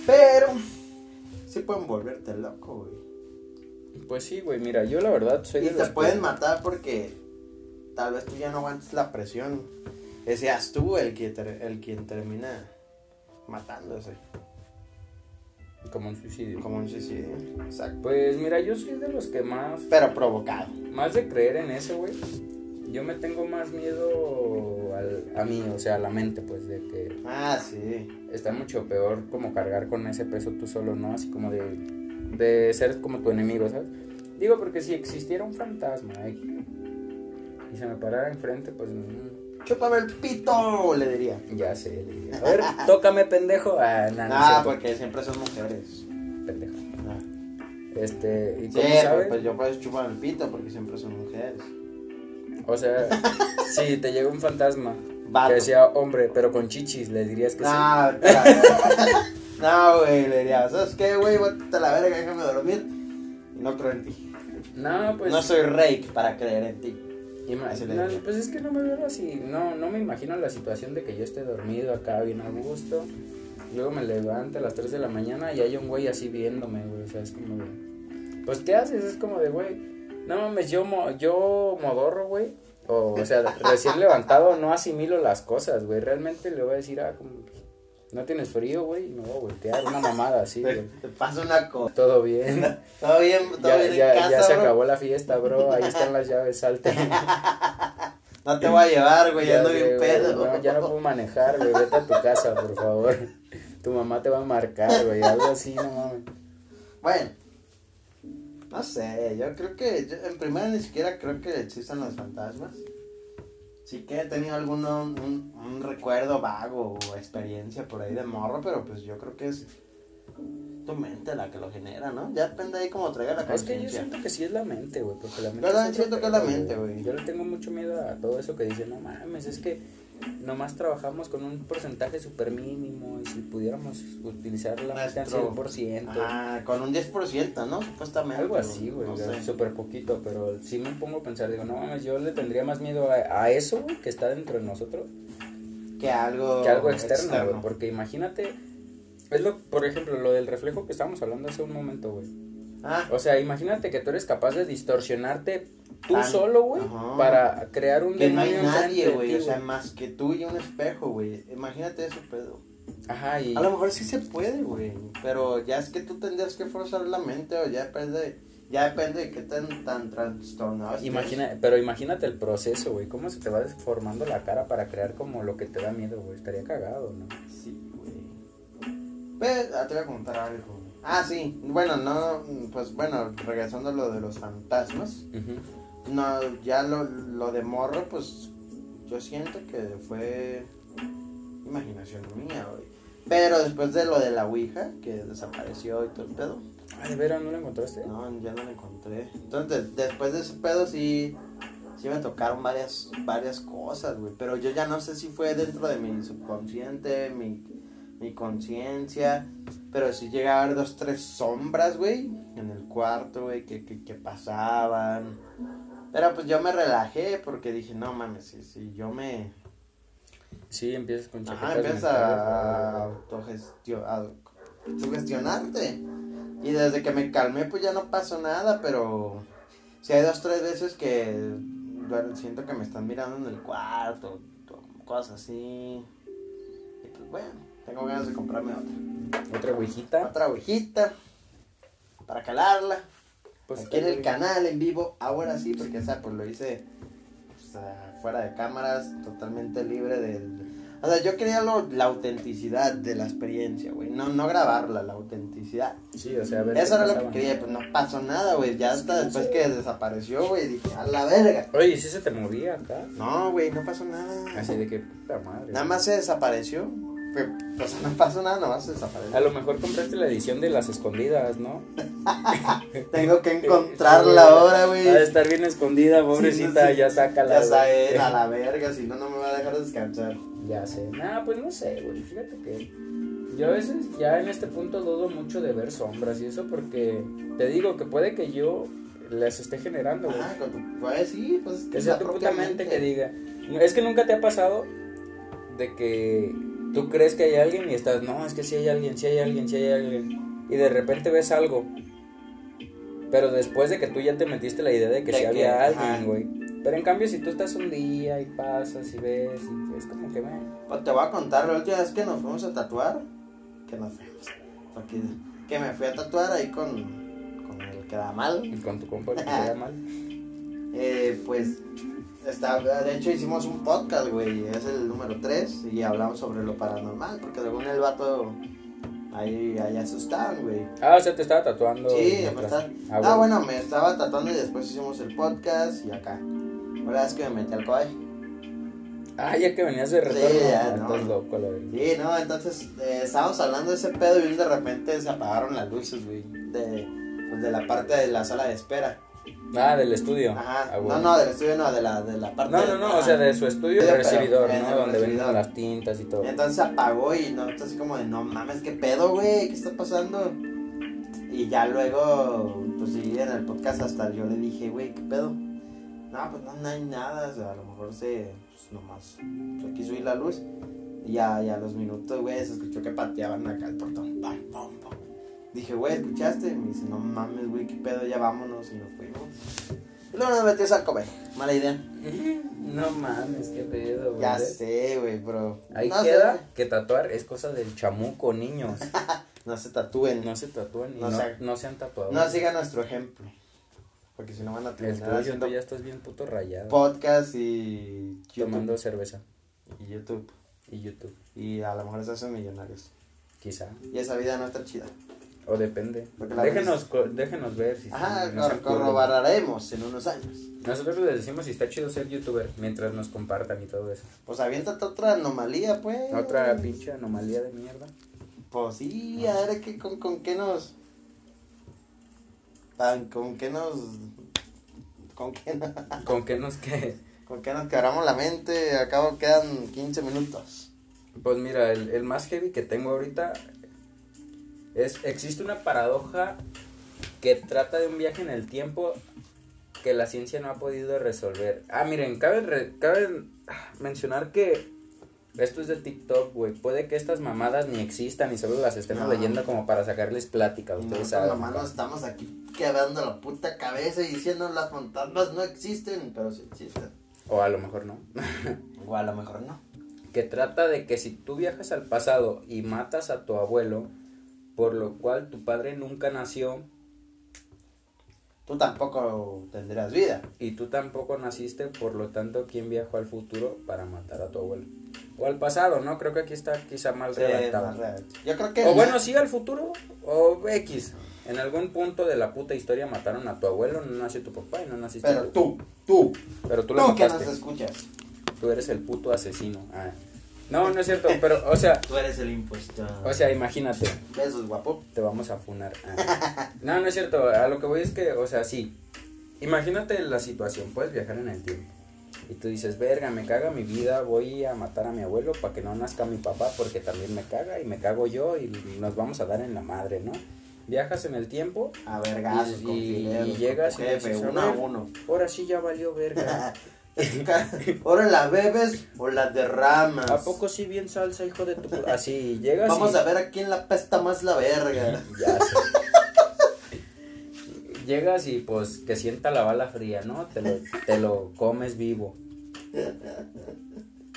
pero sí pueden volverte loco, güey. Pues sí, güey, mira, yo la verdad soy Y de te los pueden que- matar porque tal vez tú ya no aguantes la presión. Seas tú el que el quien termina matándose, Como un suicidio. como un suicidio. Exacto. Pues mira, yo soy de los que más Pero provocado. Más de creer en eso, güey. Yo me tengo más miedo al- a mí, o sea, a la mente, pues, de que Ah, sí. está mucho peor como cargar con ese peso tú solo, ¿no? Así como de, de ser como tu enemigo, ¿sabes? Digo, porque si existiera un fantasma eh, y se me parara enfrente, pues, Chúpame el pito, le diría. ya sé. le diría, A ver, tócame, pendejo. Ah, nah, no, Ah, porque siempre son mujeres. pendejo. Ah. Este, ¿y Sí, cómo sabes? pues yo pues chúpame el pito porque siempre son mujeres. O sea, si te llega un fantasma Vato. que sea hombre, pero con chichis, le dirías que sí. No, güey, le diría, ¿sabes qué, güey? Vete a la verga, déjame dormir. Y no creo en ti. No, pues. no soy rake para creer en ti. Pues es que no me veo así. No, no me imagino la situación de que yo esté dormido acá bien a gusto. Luego me levante a las 3 de la mañana y hay un güey así viéndome, güey. O sea, es como de. Pues, ¿qué haces? Es como de, güey. No mames, yo, mo- yo modorro, güey. O, o sea, recién levantado no asimilo las cosas, güey. Realmente le voy a decir, ah, como. ¿No tienes frío, güey? No, voltear, una mamada así, güey. te pasa una cosa. Todo bien. Todo bien, todo Ya, bien ya, en casa, ya se bro? acabó la fiesta, bro. Ahí están las llaves, salte. No te voy a llevar, güey, ya ando bien güey, pedo. no, ya no puedo manejar, güey. Vete a tu casa, por favor. Tu mamá te va a marcar, güey. Algo así, no mames. Bueno, no sé, yo creo que, yo, en primera ni siquiera creo que existan los fantasmas. Sí que he tenido algún un, un recuerdo vago o experiencia por ahí de morro, pero pues yo creo que es tu mente la que lo genera, ¿no? Ya depende ahí cómo traiga la Es que yo conciencia. siento que sí es la mente, güey. Porque la mente. Yo también siento que es la mente, güey. Yo le tengo mucho miedo a todo eso que dicen, no mames, es que nomás trabajamos con un porcentaje súper mínimo. Y si pudiéramos utilizar la mente al Nuestro- 100%. Ah, con un 10%, ¿no? Supuestamente. Algo así, güey, No súper poquito, pero sí me pongo a pensar, digo, no mames, yo le tendría más miedo a, a eso, güey, que está dentro de nosotros, Que algo, que algo externo, güey, porque imagínate, es lo, por ejemplo, lo del reflejo que estábamos hablando hace un momento, güey, Ah, o sea, imagínate que tú eres capaz de distorsionarte tú Tan- solo, güey, Ajá. para crear un que no hay nadie, güey, o sea, más que tú y un espejo, güey. Imagínate eso, pedo. Ajá, y... A lo mejor sí se puede, güey. Pero ya es que tú tendrías que forzar la mente o ya depende Ya depende de qué tan, tan trastornado estés. Imagina, pero imagínate el proceso, güey. ¿Cómo se te va deformando la cara para crear como lo que te da miedo, güey? Estaría cagado, ¿no? Sí, güey. Pues, te voy a contar algo. Ah, sí. Bueno, no, pues bueno, regresando a lo de los fantasmas. No, ya lo, lo de morro, pues yo siento que fue imaginación mía, güey. Pero después de lo de la Ouija, que desapareció y todo el pedo, Ay, ¿de veras no lo encontraste? no, ya no la encontré. Entonces, de- después de ese pedo sí, sí me tocaron varias, varias cosas, güey. Pero yo ya no sé si fue dentro de mi subconsciente, mi, mi conciencia. Pero sí llegué a ver dos, tres sombras, güey, en el cuarto, güey, que, que, que pasaban. Pero pues yo me relajé porque dije, no mames, si, si yo me... Sí, empiezas con Ajá, empiezas a, güey. autogestio- a sugestionarte. Y desde que me calmé, pues ya no pasó nada, pero si hay dos, tres veces que siento que me están mirando en el cuarto, cosas así. Y pues bueno, tengo ganas de comprarme otra. Otra ouijita. Otra ovejita para calarla. Pues Aquí en el canal, en vivo, ahora sí, porque esa pues lo hice fuera de cámaras, totalmente libre del... O sea, yo quería lo- la autenticidad de la experiencia, güey, no, no grabarla, la autenticidad. Sí, o sea, a ver. Eso era lo que quería, pues no pasó nada, güey, ya hasta después que desapareció, güey, dije, a la verga. Oye, ¿y si se te movía acá? No, güey, no pasó nada. Así de que, puta madre. Nada más se desapareció. Pero, o sea, no pasó nada, nada más se A desapareció. lo mejor compraste la edición de las escondidas, ¿no? Tengo que encontrarla ahora, güey. Ha de estar bien escondida, pobrecita, Sí, no sé. ya sácala. Ya sabes, a la verga, si no, no me va a dejar descansar. Ya sé. Nah, pues no sé, güey. Fíjate que yo a veces ya en este punto dudo mucho de ver sombras y eso porque te digo que puede que yo las esté generando, güey. Ah, pues sí, pues es Que sea tu puta mente que diga. Es que nunca te ha pasado de que tú crees que hay alguien y estás, no, es que si hay alguien, si hay alguien, si hay alguien. Y de repente ves algo. Pero después de que tú ya te metiste la idea de que sí que, había alguien, güey. Pero en cambio, si tú estás un día y pasas y ves, y es como que, man, Pues te voy a contar, la última vez que nos fuimos a tatuar, que nos fuimos, porque que me fui a tatuar ahí con, con el que da mal, y con tu compa que te da mal. eh, pues, está, de hecho hicimos un podcast, güey, es el número 3, y hablamos sobre lo paranormal, porque según el vato, ahí, ahí asustaban, güey. Ah, o sea, te estaba tatuando. Sí, me está- Ah, bueno, me estaba tatuando y después hicimos el podcast y acá. Verdad es que me metí al coche. Ah, ya que venías de retorno. Sí, ya, no. estás loco, la verdad. Sí, no, entonces eh, estábamos hablando de ese pedo y de repente se apagaron las luces, güey. De, pues, de la parte de la sala de espera. Ah, del estudio. Ajá. Ah, No, bueno. no, del estudio no, de la, de la parte No, no, no, o sea, de su estudio pero recibidor, ¿no? Donde venden las tintas y todo. Entonces se apagó y no, entonces como de, no mames, ¿qué pedo, güey? ¿Qué está pasando? Y ya luego, pues sí, en el podcast hasta yo le dije, güey, ¿qué pedo? No, pues no, no hay nada, o sea, a lo mejor se, pues nomás, se quiso ir la luz. Y ya, ya a los minutos, güey, se escuchó que pateaban acá el portón. Pam, pam. Dije, güey, ¿escuchaste? Y me dice, no mames, güey, ¿qué pedo? Ya vámonos. Y nos fuimos. Y luego nos metimos al comer. Mala idea. No mames, qué pedo, güey. Ya sé, güey, bro. Ahí no queda sé. que tatuar es cosa del chamuco, niños. No se tatúen. No se tatúan y No no, se- no se han tatuado. No sigan nuestro ejemplo. Porque si no van a terminar haciendo tú ya estás bien puto rayado. podcast y YouTube. Tomando cerveza Y YouTube. y YouTube, Y a lo mejor se hacen millonarios. quizá. Y esa vida no está chida. O depende. Déjenos, co- déjenos ver si Ajá, si nos cor- acuerdan. corroboraremos en unos años. Nosotros les decimos si está chido ser youtuber mientras nos compartan y todo eso. Pues aviéntate otra anomalía, pues. Otra pinche anomalía de mierda. Pues sí, a ver ¿qué, con, con qué nos. Pan, con qué nos. Con qué, no- ¿Con qué nos que con qué nos quebramos la mente. Al cabo quedan 15 minutos. Pues mira, el, el más heavy que tengo ahorita es, existe una paradoja que trata de un viaje en el tiempo que la ciencia no ha podido resolver. Ah, miren, cabe, re- cabe mencionar que esto es de TikTok, güey. Puede que estas mamadas ni existan y solo las estemos No. leyendo como para sacarles plática, ustedes nosotros saben. nos estamos aquí quebrando la puta cabeza y diciendo las fantasmas no existen, pero sí existen. O a lo mejor no. O a lo mejor no. que trata de que si tú viajas al pasado y matas a tu abuelo, por lo cual tu padre nunca nació, tú tampoco tendrás vida. Y tú tampoco naciste, por lo tanto, ¿quién viajó al futuro para matar a tu abuelo? O al pasado, ¿no? Creo que aquí está quizá mal Sí, redactado. Yo creo que. O bueno, sí al futuro, o X. En algún punto de la puta historia mataron a tu abuelo, no nació tu papá y no naciste Pero tú, tú, Pero tú lo que mataste. nos escuchas. Tú eres el puto asesino. Ah. No, no es cierto, pero, o sea, Tú eres el impostor. o sea, imagínate, Besos, guapo. te vamos a funar. Ah. No, no es cierto, a lo que voy es que, o sea, sí. Imagínate la situación, puedes viajar en el tiempo. Y tú dices, verga, me caga mi vida, voy a matar a mi abuelo para que no nazca mi papá porque también me caga y me cago yo y nos vamos a dar en la madre, ¿no? Viajas en el tiempo A vergazos y, y- y llegas tu y jefe, dices, uno "A uno. Ahora sí ya valió verga. Ahora la bebes o la derramas. ¿A poco sí bien salsa, hijo de tu... Así, llegas Vamos y... a ver a quién la pesta más la verga. Ya sé. Llegas y pues que sienta la bala fría, ¿no? Te lo, te lo comes vivo.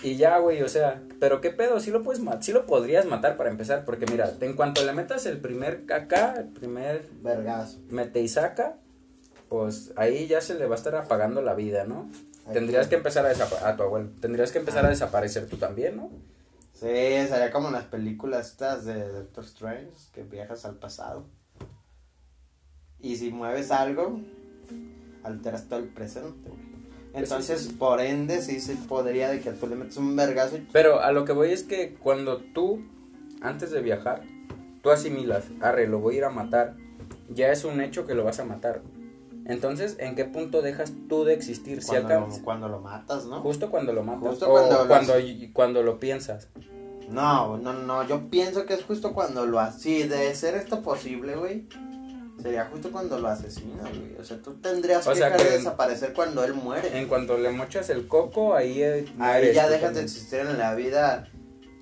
Y ya, güey, o sea, pero qué pedo, sí lo puedes matar, sí lo podrías matar para empezar, porque mira, en cuanto le metas el primer caca, el primer Vergazo. mete y saca, pues ahí ya se le va a estar apagando la vida, ¿no? Tendrías que empezar a desaparecer, a tu abuelo, tendrías que empezar a desaparecer tú también, ¿no? Sí, sería como en las películas estas de Doctor Strange, que viajas al pasado. Y si mueves algo, alteras todo el presente, güey. Entonces, por ende, sí se podría de que tú le metes un vergazo y Pero a lo que voy es que cuando tú, antes de viajar, tú asimilas, arre, lo voy a ir a matar, ya es un hecho que lo vas a matar. Entonces, ¿en qué punto dejas tú de existir? Si cuando, alcanzas, lo, cuando lo matas, ¿no? justo cuando lo matas, Justo o cuando lo cuando, lo piensas. No, no, no, yo pienso que es justo cuando lo haces. Sí, de ser esto posible, güey. Sería justo cuando lo asesina, güey. O sea, tú tendrías O que dejar de que- desaparecer cuando él muere. En cuanto le mochas el coco, ahí... eh, Ahí ya dejas de existir en la vida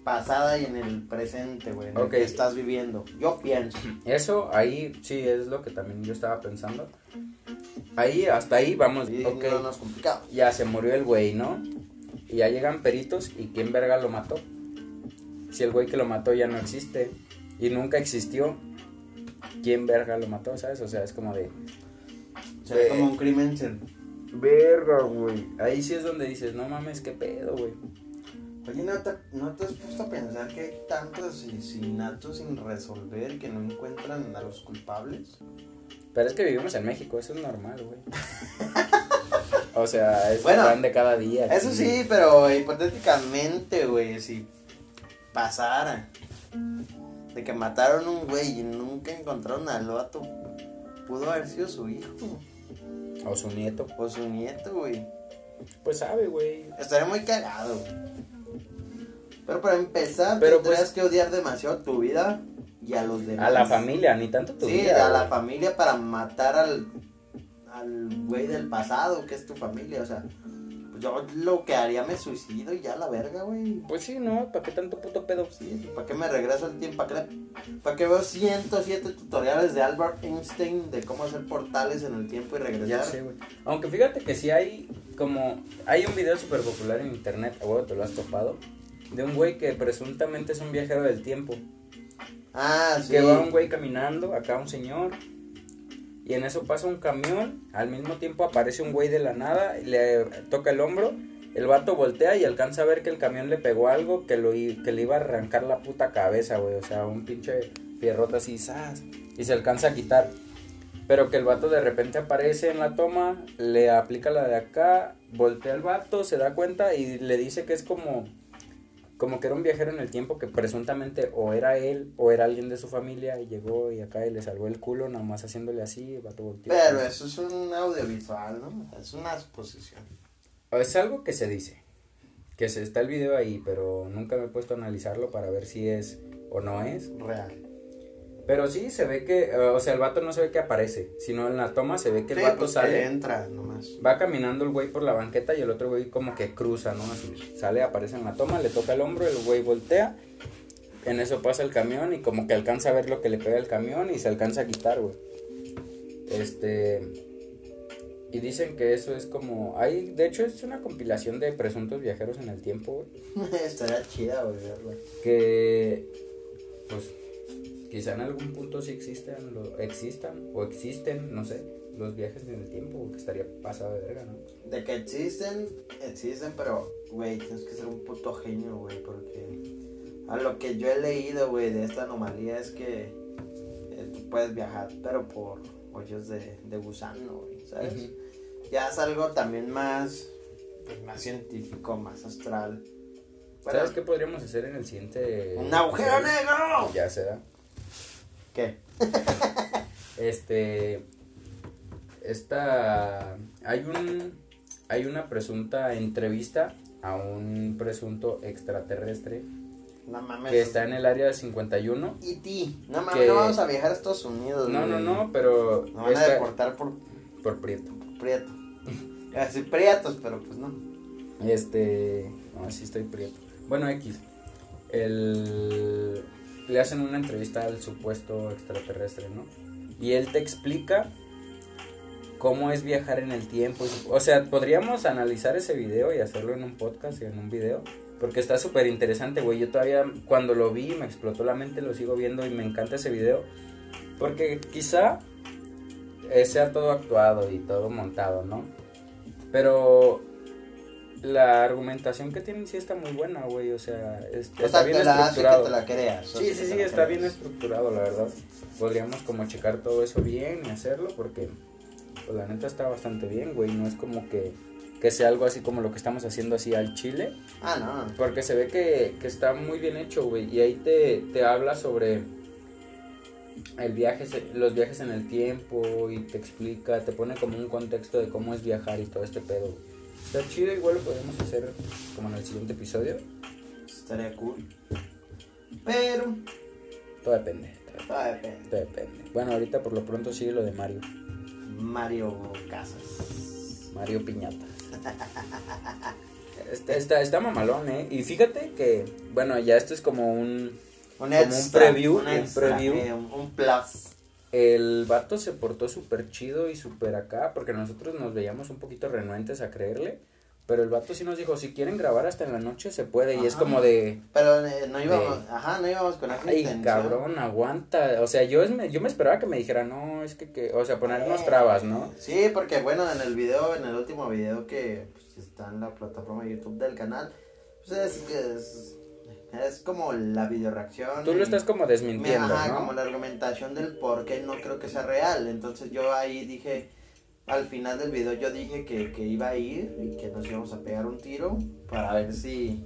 pasada y en el presente, güey, en Ok. el que estás viviendo. Yo pienso. Eso, ahí, sí, es lo que también yo estaba pensando. Ahí, hasta ahí, vamos, Y ok. no, no es complicado. ya se murió el güey, ¿no? Y ya llegan peritos y quién verga lo mató. Si el güey que lo mató ya no existe y nunca existió, ¿quién verga lo mató, sabes? O sea, es como de Sería Ve- como un crimen. sin- verga, güey. Ahí sí es donde dices, "No mames, qué pedo, güey." Oye, ¿no te, ¿no te has puesto a pensar que hay tantos asesinatos sin resolver que no encuentran a los culpables? Pero es que vivimos en México, eso es normal, güey. o sea, es Bueno, pan de cada día. Eso aquí. sí, pero hipotéticamente, güey, si pasara de que mataron un güey y nunca encontraron al vato, pudo haber sido su hijo O su nieto. o su nieto, güey. Pues sabe, güey. Estaría muy cagado. Pero para empezar, Pero, tendrías pues- que odiar demasiado tu vida y a los demás. A la familia, ni tanto tu Sí, vida. a la güey. familia para matar al al güey del pasado, que es tu familia, o sea, yo lo que haría me suicido y ya la verga, güey. Pues sí, ¿no? ¿Para qué tanto puto pedo? Sí, ¿para qué me regreso al tiempo? ¿Para qué, para qué veo 107 tutoriales de Albert Einstein de cómo hacer portales en el tiempo y regresar? Ya sé, güey. Aunque fíjate que sí hay como... Hay un video súper popular en internet, a huevo te lo has topado, de un güey que presuntamente es un viajero del tiempo. Ah, sí. Que va un güey caminando, acá un señor, y en eso pasa un camión, al mismo tiempo aparece un güey de la nada, y le toca el hombro, el vato voltea y alcanza a ver que el camión le pegó algo que, lo, que le iba a arrancar la puta cabeza, güey, o sea, un pinche fierrote así, ¡zas! y se alcanza a quitar. Pero que el vato de repente aparece en la toma, le aplica la de acá, voltea el vato, se da cuenta y le dice que es como como que era un viajero en el tiempo que presuntamente o era él o era alguien de su familia y llegó y acá y le salvó el culo nada más haciéndole así, el vato volteó. Pero eso es un audiovisual, ¿no? Es una exposición. Es algo que se dice, que se está el video ahí, pero nunca me he puesto a analizarlo para ver si es o no es. Real. Pero sí se ve que, eh, o sea, el vato no se ve que aparece, sino en la toma se ve que el Sí, vato pues, sale. entra nomás. Va caminando el güey por la banqueta y el otro güey como que cruza, ¿no? Así sale, aparece en la toma, le toca el hombro, el güey voltea. En eso pasa el camión y como que alcanza a ver lo que le pega el camión y se alcanza a quitar, güey. Este... Y dicen que eso es como... Hay, de hecho, es una compilación de presuntos viajeros en el tiempo, güey. Estaría chida, güey. Que... Pues... quizá en algún punto sí existan, lo, existan o existen, no sé, los viajes en el tiempo, que estaría pasado de verga, ¿no? De que existen, existen, pero, güey, tienes que ser un puto genio, güey, porque a lo que yo he leído, güey, de esta anomalía es que eh, tú puedes viajar, pero por hoyos de, de gusano, güey, ¿sabes? Ya es algo también más, pues, más científico, más astral. ¿Sabes qué podríamos hacer en el siguiente? ¡Un agujero negro! Ya se da. Este. Esta. Hay un. Hay una presunta entrevista a un presunto extraterrestre No mames. que está en el área 51. Y ti, no mames, que- no vamos a viajar a Estados Unidos, No, no, güey. no, pero. Nos van a deportar por por Prieto. prieto. Así prietos, pero pues no. Este. No, sí estoy Prieto. Bueno, X. El. Le hacen una entrevista al supuesto extraterrestre, ¿no? Y él te explica cómo es viajar en el tiempo. O sea, podríamos analizar ese video y hacerlo en un podcast y en un video. Porque está súper interesante, güey. Yo todavía, cuando lo vi, me explotó la mente, lo sigo viendo y me encanta ese video. Porque quizá sea todo actuado y todo montado, ¿no? Pero la argumentación que tienen sí está muy buena, güey. O sea, es- O está sea, bien te la hace que estructurado. te la creas. Sí, sí, sí, la está bien estructurado, la verdad. Podríamos como checar todo eso bien y hacerlo porque, pues la neta está bastante bien, güey. No es como que, que sea algo así como lo que estamos haciendo así al chile. Ah, no. Porque se ve que, que está muy bien hecho, güey. Y ahí te, te habla sobre el viaje, los viajes en el tiempo y te explica, te pone como un contexto de cómo es viajar y todo este pedo. Está chido, igual lo podemos hacer como en el siguiente episodio. Estaría cool. Pero, Todo depende. todo depende. Todo depende. Bueno, ahorita por lo pronto sigue lo de Mario. Mario Casas. Mario Piñata. Está, está, está mamalón, ¿eh? Y fíjate que, bueno, ya esto es como un... Un extra, preview, un, un extra, preview. eh, un, un plus. El vato se portó súper chido y súper acá, porque nosotros nos veíamos un poquito renuentes a creerle. Pero el vato sí nos dijo, si quieren grabar hasta en la noche se puede. Y es como de, Pero eh, no íbamos, De- ajá, no íbamos con esa ay, intención. cabrón, aguanta. O sea, yo, es- me- yo me esperaba que me dijera, no, es que, que o sea, ponernos trabas, ¿no? Sí, porque bueno, en el video, en el último video que pues, está en la plataforma de YouTube del canal, pues es, es, es como la video reacción. Tú lo estás como desmintiendo, Ajá, ¿no? como la argumentación del por qué no creo que sea real. Entonces yo ahí dije, al final del video yo dije que, que iba a ir y que nos íbamos a pegar un tiro para ver si,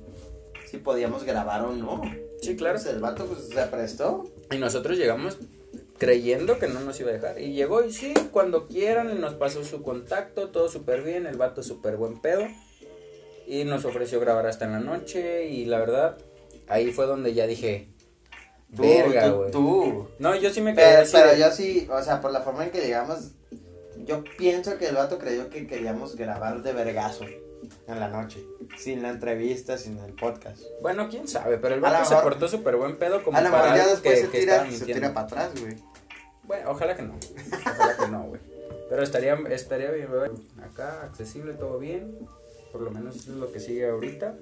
si podíamos grabar o no. Sí, claro. Entonces el vato pues se prestó. Y nosotros llegamos creyendo que no nos iba a dejar. Y llegó y sí, cuando quieran, y nos pasó su contacto, todo súper bien, el vato súper buen pedo. Y nos ofreció grabar hasta en la noche. Y la verdad, ahí fue donde ya dije, Tú, verga, güey. tú. No, yo sí me quedé Pero, así pero de- yo sí, o sea, por la forma en que llegamos, yo pienso que el vato creyó que queríamos grabar de vergazo en la noche, sin la entrevista, sin el podcast. Bueno, quién sabe, pero el vato se portó súper buen pedo como a lo mejor ya después que, se, tira, se tira para atrás, güey. Bueno, ojalá que no. Ojalá que no, güey. Pero estaría, estaría bien, güey. Acá, accesible, todo bien. Por lo menos eso es lo que sigue ahorita.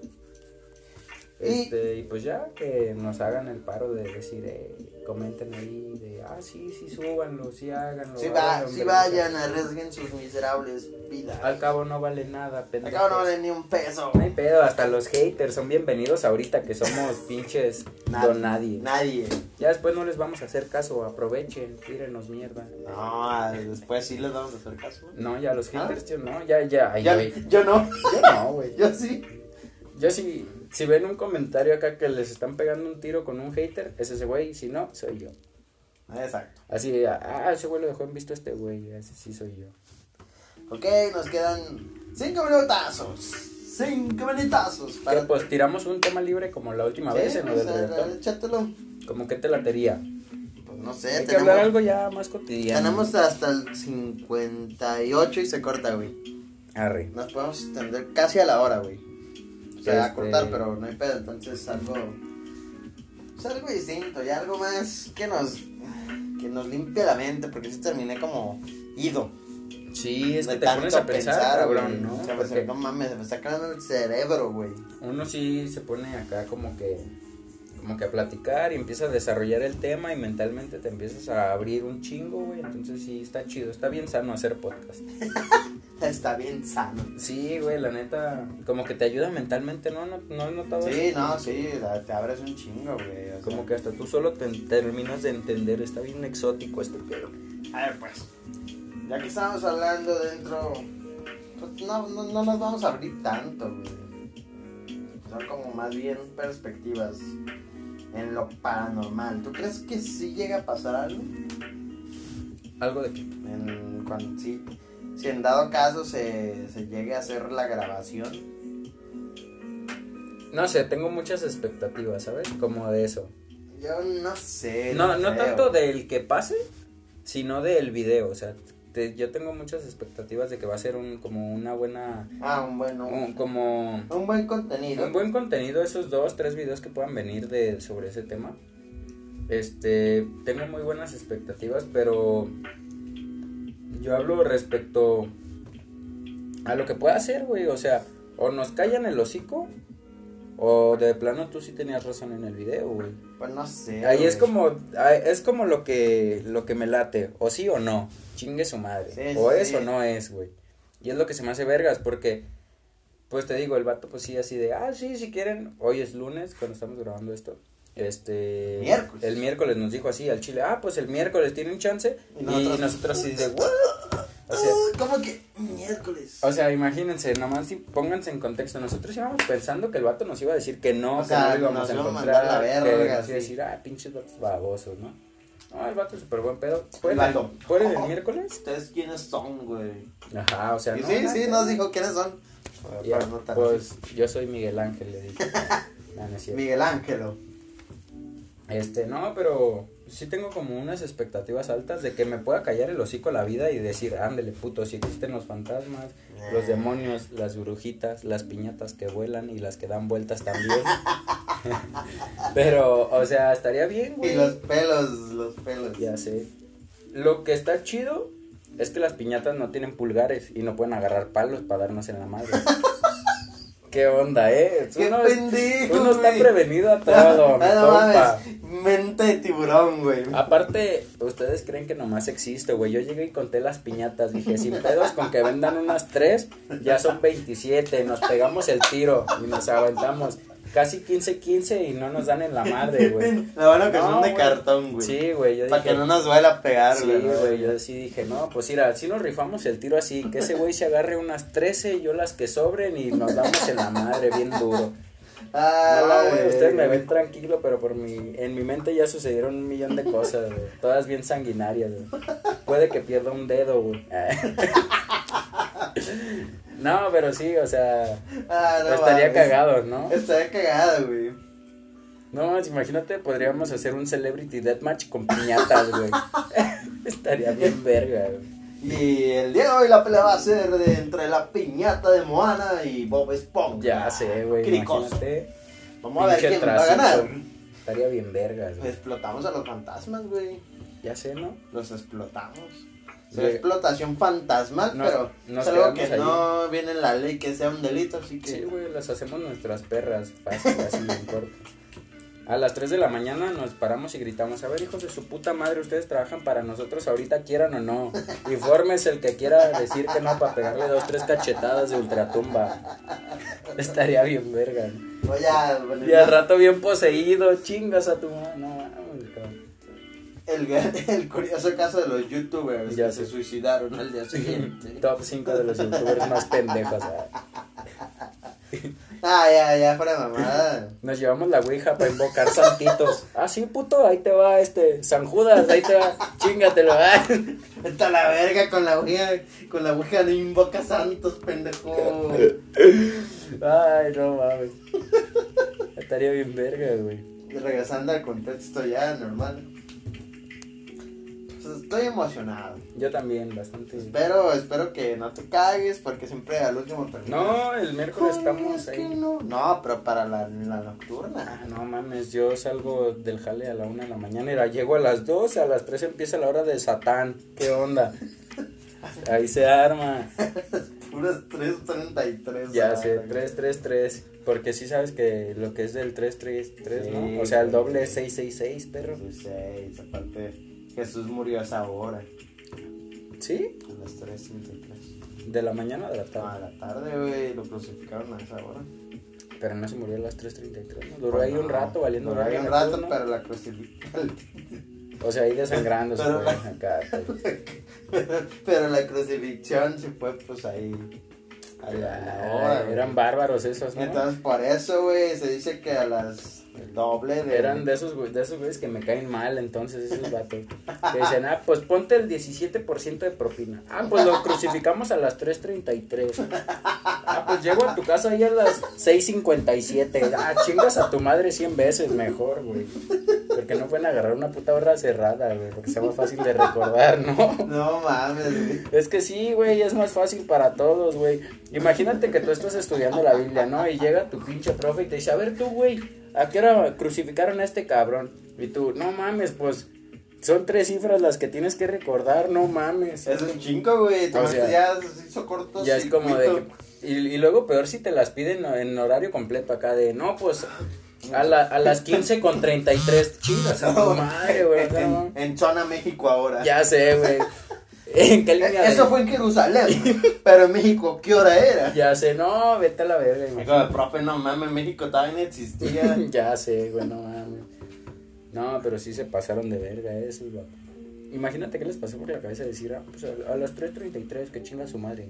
Y- Este, y pues ya, que nos hagan el paro de decir, eh, comenten ahí, de, ah, sí, sí, súbanlo, sí, háganlo. Si, va, hombre, vayan, arriesguen sus miserables vidas. Al cabo no vale nada, Al pendejos. cabo no vale ni un peso. No hay pedo, hasta los haters son bienvenidos ahorita que somos pinches don nadie. Nadie. Ya después no les vamos a hacer caso, aprovechen, tírenos mierda. No, después sí les vamos a hacer caso. No, ya los ¿Ah? haters, yo no, ya, ya, ay, güey. yo no, Yo no, güey. yo sí. Yo sí, si ven un comentario acá que les están pegando un tiro con un hater, es ese güey, si no, soy yo. Exacto. Así, ah, ese güey lo dejó en visto a este güey, ese sí soy yo. Ok, nos quedan cinco minutazos. Cinco minutazos. Pero pues tiramos un tema libre como la última vez en lo del pues, reggaetón. échatelo. Como que te latería. Pues no sé, Hay que tenemos, hablar algo ya más cotidiano. tenemos hasta el 58 y se corta, güey. Arre. Nos podemos extender casi a la hora, güey. Se va a Este- cortar, pero no hay pedo, entonces algo. Es algo distinto, ya algo más que nos. que nos limpie la mente, porque si terminé como ido. Sí, es que de te tanto pones a pensar, cabrón, güey. ¿no? O sea, Porque no mames, se me está quedando el cerebro, güey. uno sí se pone acá como que como que a platicar y empiezas a desarrollar el tema y mentalmente te empiezas a abrir un chingo, güey. Entonces sí, está chido, está bien sano hacer podcast. Está bien sano. Sí, güey, la neta, como que te ayuda mentalmente, ¿no? ¿No, no has notado Sí, eso? no, sí, te abres un chingo, güey. o sea. Como que hasta tú solo te terminas de entender, está bien exótico este pedo. A ver, pues. Ya que estamos hablando dentro. Pues no, no, no nos vamos a abrir tanto, güey. Son como más bien perspectivas en lo paranormal. ¿Tú crees que sí llega a pasar algo? Algo de que... En, cuando, sí, si en dado caso se, se llegue a hacer la grabación. No sé, tengo muchas expectativas, ¿sabes? Como de eso. Yo no sé. No, no tanto del que pase, sino del video, o sea, te- yo tengo muchas expectativas de que va a ser un como una buena Ah, un buen, un, un- como un buen contenido. un buen contenido esos dos, tres videos que puedan venir de sobre ese tema. Este, tengo muy buenas expectativas, pero yo hablo respecto a lo que pueda hacer, güey, o sea, o nos callan el hocico o de plano tú sí tenías razón en el video, güey. Pues no sé. Ahí es como, es como lo que, lo que me late, o sí o no, chingue su madre, Sí, o sí, es sí. o no es, güey. Y es lo que se me hace vergas, porque, pues te digo, el vato pues sí así de, ah, sí, si quieren, hoy es lunes, cuando estamos grabando esto, este, Miércoles. el miércoles nos dijo así al chile, ah, pues el miércoles tienen chance, Y y nosotros- nosotros, así de, what? O sea, Uy, ¿Cómo que miércoles? o sea, imagínense, nomás si- pónganse en contexto. Nosotros íbamos pensando que el vato nos iba a decir que no, O que sea, no lo íbamos nos a a encontrar, la que nos iba a decir, ah, pinches vatos babosos, ¿no? No, el vato es súper buen pedo. ¿Fuera, El vato. ¿Fuera el miércoles? ¿Ustedes quiénes son, güey? Ajá, o sea, no. sí, nada. sí, nos dijo quiénes son. Ya, no tan pues yo soy Miguel Ángel, le dije. No, no es así. cierto. Miguel Ángelo. Este, no, pero sí tengo como unas expectativas altas de que me pueda callar el hocico la vida y decir, ándele puto, si existen los fantasmas, los demonios, las brujitas, las piñatas que vuelan y las que dan vueltas también. pero, o sea, estaría bien, güey. Y los pelos, los pelos. Ya sé. Lo que está chido es que las piñatas no tienen pulgares y no pueden agarrar palos para darnos en la madre. ¿Qué onda, eh? ¡Qué Uno, pendejo, uno está prevenido a todo, mi Ah, no compa. mames, Mente de tiburón, güey. Aparte, ustedes creen que nomás existe, güey. Yo llegué y conté las piñatas. Dije, sin pedos, con que vendan unas tres, ya son 27. Nos pegamos el tiro y nos aventamos casi 15-15 y no nos dan en la madre, güey. La buena que son No, de güey. cartón, güey. Sí, güey. Para que no nos duela a pegar, Sí, güey. güey, yo sí dije, no, pues mira, si nos rifamos el tiro así, que ese güey se agarre unas 13 y yo las que sobren y nos damos en la madre bien duro. Ah, No, güey, güey. ustedes me ven tranquilo, pero por mi, en mi mente ya sucedieron un millón de cosas, güey, todas bien sanguinarias, güey. Puede que pierda un dedo, güey. No, pero sí, o sea, Ah, no estaría cagado, ¿no? Estaría cagado, güey. No, imagínate, podríamos hacer un celebrity deathmatch con piñatas, güey. Estaría bien verga, güey. Y el día de hoy la pelea va a ser de entre la piñata de Moana y Bob Esponja. Ya sé, güey, imagínate. Vamos a ver quién va a ganar. Estaría bien vergas, güey. Explotamos a los fantasmas, güey. Ya sé, ¿no? Los explotamos. Llega- explotación fantasmal, Nos- pero nos es algo que no viene en la ley que sea un delito, así que... Sí, güey, las hacemos nuestras perras, fácil, así. A las 3 de la mañana nos paramos y gritamos, a ver, hijos de su puta madre, ustedes trabajan para nosotros ahorita, quieran o no. Infórmese el que quiera decir que no para pegarle dos, tres cachetadas de ultratumba. Estaría bien verga. a... bueno, Y al rato bien poseído, chingas a tu madre. No. El, el curioso caso de los youtubers Ya que se suicidaron al día siguiente. Top 5 de los youtubers más pendejos. ah. ah, ya, ya, fuera mamada. Nos llevamos la ouija para invocar santitos. Ah, sí, puto, ahí te va este, San Judas, ahí te va, chingatelo. ah. Está la verga con la ouija, con la ouija no invoca santos, pendejo. Ay, no mames. Estaría bien verga, güey. Y regresando al contexto ya normal. Pues estoy emocionado. Yo también, bastante. Espero, espero que no te cagues porque siempre al último termina. No, el miércoles estamos ahí. no. No, pero para la, la nocturna. Ah, no mames, yo salgo del jale a la una de la mañana y llego a las 2, a las 3 empieza la hora de Satán. ¿Qué onda? Ahí se arma. Puras 3.33. Ya sé, güey. 3, 3, 3. Porque sí sabes que lo que es del 333, Sí, ¿no? O sea, el doble es 666, perro. 16, aparte, Jesús murió a esa hora, ¿Sí? a las 3.33. ¿De la mañana o de la A tarde? la tarde, güey, lo crucificaron a esa hora. Pero no se murió a las 3.33, ¿no? Duró ahí un rato valiendo Duró ahí un rato, cruz, ¿no? pero la crucificaron. O sea, ahí desangrándose, Pero- acá. pues. pero la crucifixión se fue, pues ahí. A la, a la hora, eran bárbaros esos, ¿no? Entonces, por eso, güey, se dice que a las. El doble de. Eran de esos, güey- de esos güeyes que me caen mal, entonces, esos vatos. Que dicen, ah, pues ponte el 17% de propina. Ah, pues lo crucificamos a las 3.33. Ah, pues llego a tu casa ahí a las 6.57. Ah, chingas a tu madre 100 veces mejor, güey. Porque no pueden agarrar una puta hora cerrada, güey, porque sea más fácil de recordar, ¿no? No mames, güey. Es que sí, güey, es más fácil para todos, güey. Imagínate que tú estás estudiando la Biblia, ¿no? Y llega tu pinche profe y te dice, a ver tú, güey, ¿a qué hora crucificaron a este cabrón? Y tú, no mames, pues son tres cifras las que tienes que recordar, no mames. Es un chingo, güey. O sea, ya se hizo corto. Ya es como de y, y luego peor si te las piden en horario completo acá de, no, pues a, la, a las 15 con 33, chingas a tu madre, güey. En, en zona México ahora. ya sé, güey. ¿En qué línea? de- Eso fue en Jerusalén. pero en México, ¿qué hora era? Ya sé, no, vete a la verga, el profe, no mames, México todavía no existía. ya sé, güey, no mames. No, pero sí se pasaron de verga esos, vato. Imagínate qué les pasó por la cabeza decir, ah, pues a, a las 3.33, que chinga su madre.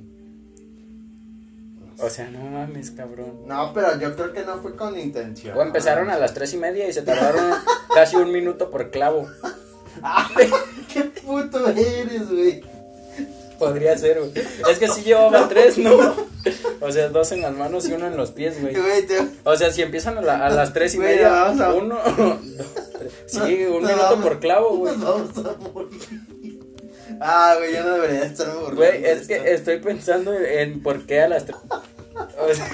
O sea, no mames, cabrón. No, pero yo creo que no fue con intención. O empezaron a las 3 y media y se tardaron casi un minuto por clavo. Ay, qué puto eres, güey. Podría ser, güey. Es que sí llevaba tres, ¿no? O sea, dos en las manos y uno en los pies, güey. O sea, si empiezan a, la- a las tres y Güey, media, a- uno, dos, tres. Sí, un minuto por clavo, güey. Vamos a morir. Ah, güey, yo no debería estarme burlando. Güey, es que estoy pensando en por qué a las tres. O sea,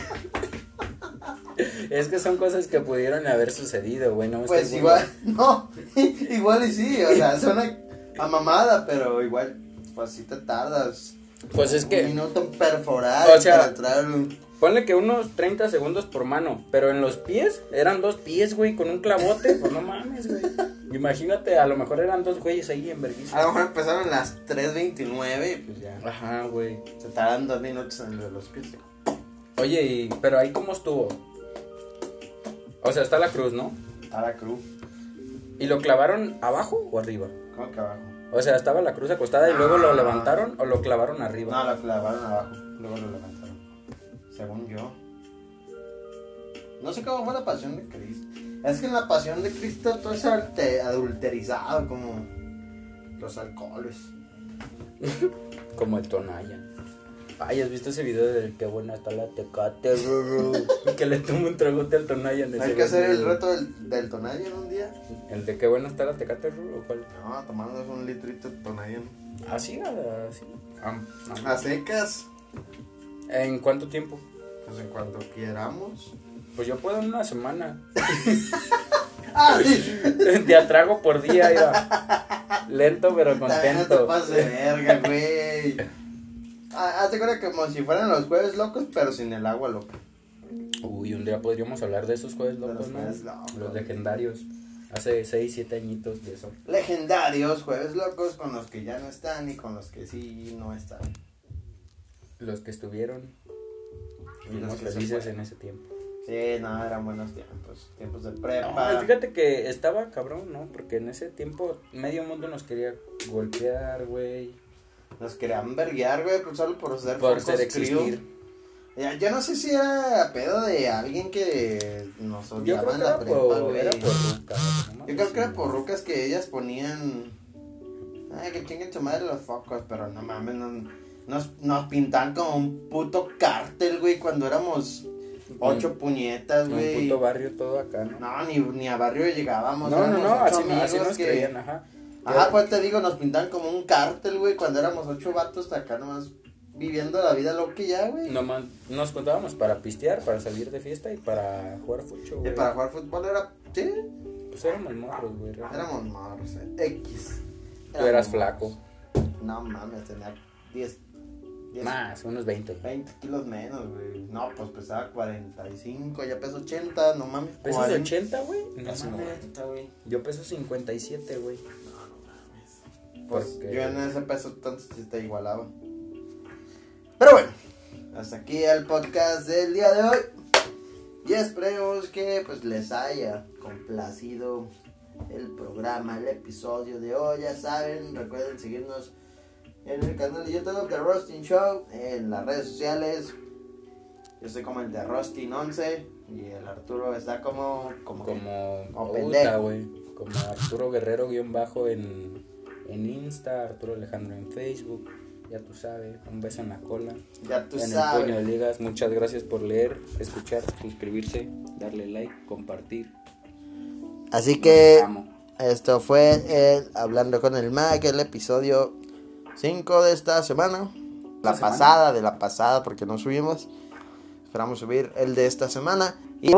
es que son cosas que pudieron haber sucedido, güey. No me Pues estoy igual, no, igual y sí, o sea, suena a mamada, pero igual, pues sí te tardas. Pues es Un que, minuto en perforar O sea- para entrar un... ponle que unos 30 segundos por mano, pero en los pies eran dos pies, güey, con un clavote. Pues no mames, güey. Imagínate, a lo mejor eran dos güeyes ahí en A vergüenza. lo mejor empezaron las 3.29 y pues ya. Ajá, güey. Se tardan dos minutos en los pies. Oye, y, pero ahí cómo estuvo. O sea, está la cruz, ¿no? A la cruz. ¿Y lo clavaron abajo o arriba? ¿Cómo que abajo? O sea, estaba la cruz acostada y luego lo Ah. levantaron o lo clavaron arriba. No, lo clavaron abajo, luego lo levantaron. Según yo. No sé cómo fue la pasión de Cristo. Es que en la pasión de Cristo todo es adulterizado, como los alcoholes. Como el Tonaya. Ay, ¿has visto ese video de qué buena está la tecate, ruru? que le toma un tragote al Tonaya en ese Hay que hacer el reto del, del Tonayan un día. ¿El de qué buena está la tecate, ruru? ¿O cuál? No, tomarnos un litrito de Tonayan. Así, así. Ah, ah. A secas, ¿En cuánto tiempo? pues en cuanto queramos. Pues yo puedo en una semana. ¡Ah! sí! De a trago por día, iba. Lento pero También no te contento. pases de verga, güey. Ah, Hazte cuenta que como si fueran los jueves locos, pero sin el agua loca. Uy, un día podríamos hablar de esos jueves locos, los ¿no? jueves locos. Los legendarios. Hace 6, 7 añitos de eso. Legendarios jueves locos con los que ya no están y con los que sí no están. Los que estuvieron. Fuimos felices en ese tiempo. Sí, no, eran buenos tiempos. Tiempos de prepa. No, fíjate que estaba cabrón, ¿no? Porque en ese tiempo medio mundo nos quería golpear, güey. Nos querían verguear, güey, solo por ser Por ser existir. Ya, yo no sé si era pedo de alguien que nos odiaba en la prepa, por, güey. era por ruca, ¿no? Yo creo que era por rucas que ellas ponían. Ay, que chinguen su madre los focos, pero no mames, no- nos, nos pintan como un puto cártel, güey, cuando éramos ocho puñetas, Un güey. puto barrio todo acá, ¿no? No, ni, ni a barrio llegábamos. No, no, no, así, así nos que- creían, ajá. Ajá, pues te digo, nos pintan como un cártel, güey, cuando éramos ocho vatos acá nomás viviendo la vida loca y ya, güey. Nomás nos contábamos para pistear, para salir de fiesta y para jugar fucho, Y güey. para jugar fútbol era, sí, Pues éramos morros, güey. realmente. éramos morros, eh, X. Tú eras flaco. No mames, tenía 10, 10, Más, unos 20. 20 kilos menos, güey. No, pues pesaba 45, ya peso 80, no mames. ¿Pesas 40. 80, güey? No Casi mames. 90, güey. Yo peso 57, güey. Pues Porque- yo en ese peso entonces sí te igualaba. Pero bueno, hasta aquí el podcast del día de hoy. Y esperemos que pues les haya complacido el programa, el episodio de hoy. Ya saben, recuerden seguirnos en el canal de YouTube de Rustin Show, en las redes sociales. Yo soy como el de Rustin11 y el Arturo está como como, Como. Pendejo. Como Arturo Guerrero guion bajo en, en Insta, Arturo Alejandro en Facebook. Ya tú sabes, un beso en la cola. ya tú en el sabes. puño de ligas. Muchas gracias por leer, escuchar, suscribirse, darle like, compartir. Así que. Esto fue el Hablando con el Mac, el episodio 5 de esta semana. La pasada, de la pasada, porque no subimos. Esperamos subir el de esta semana. Y...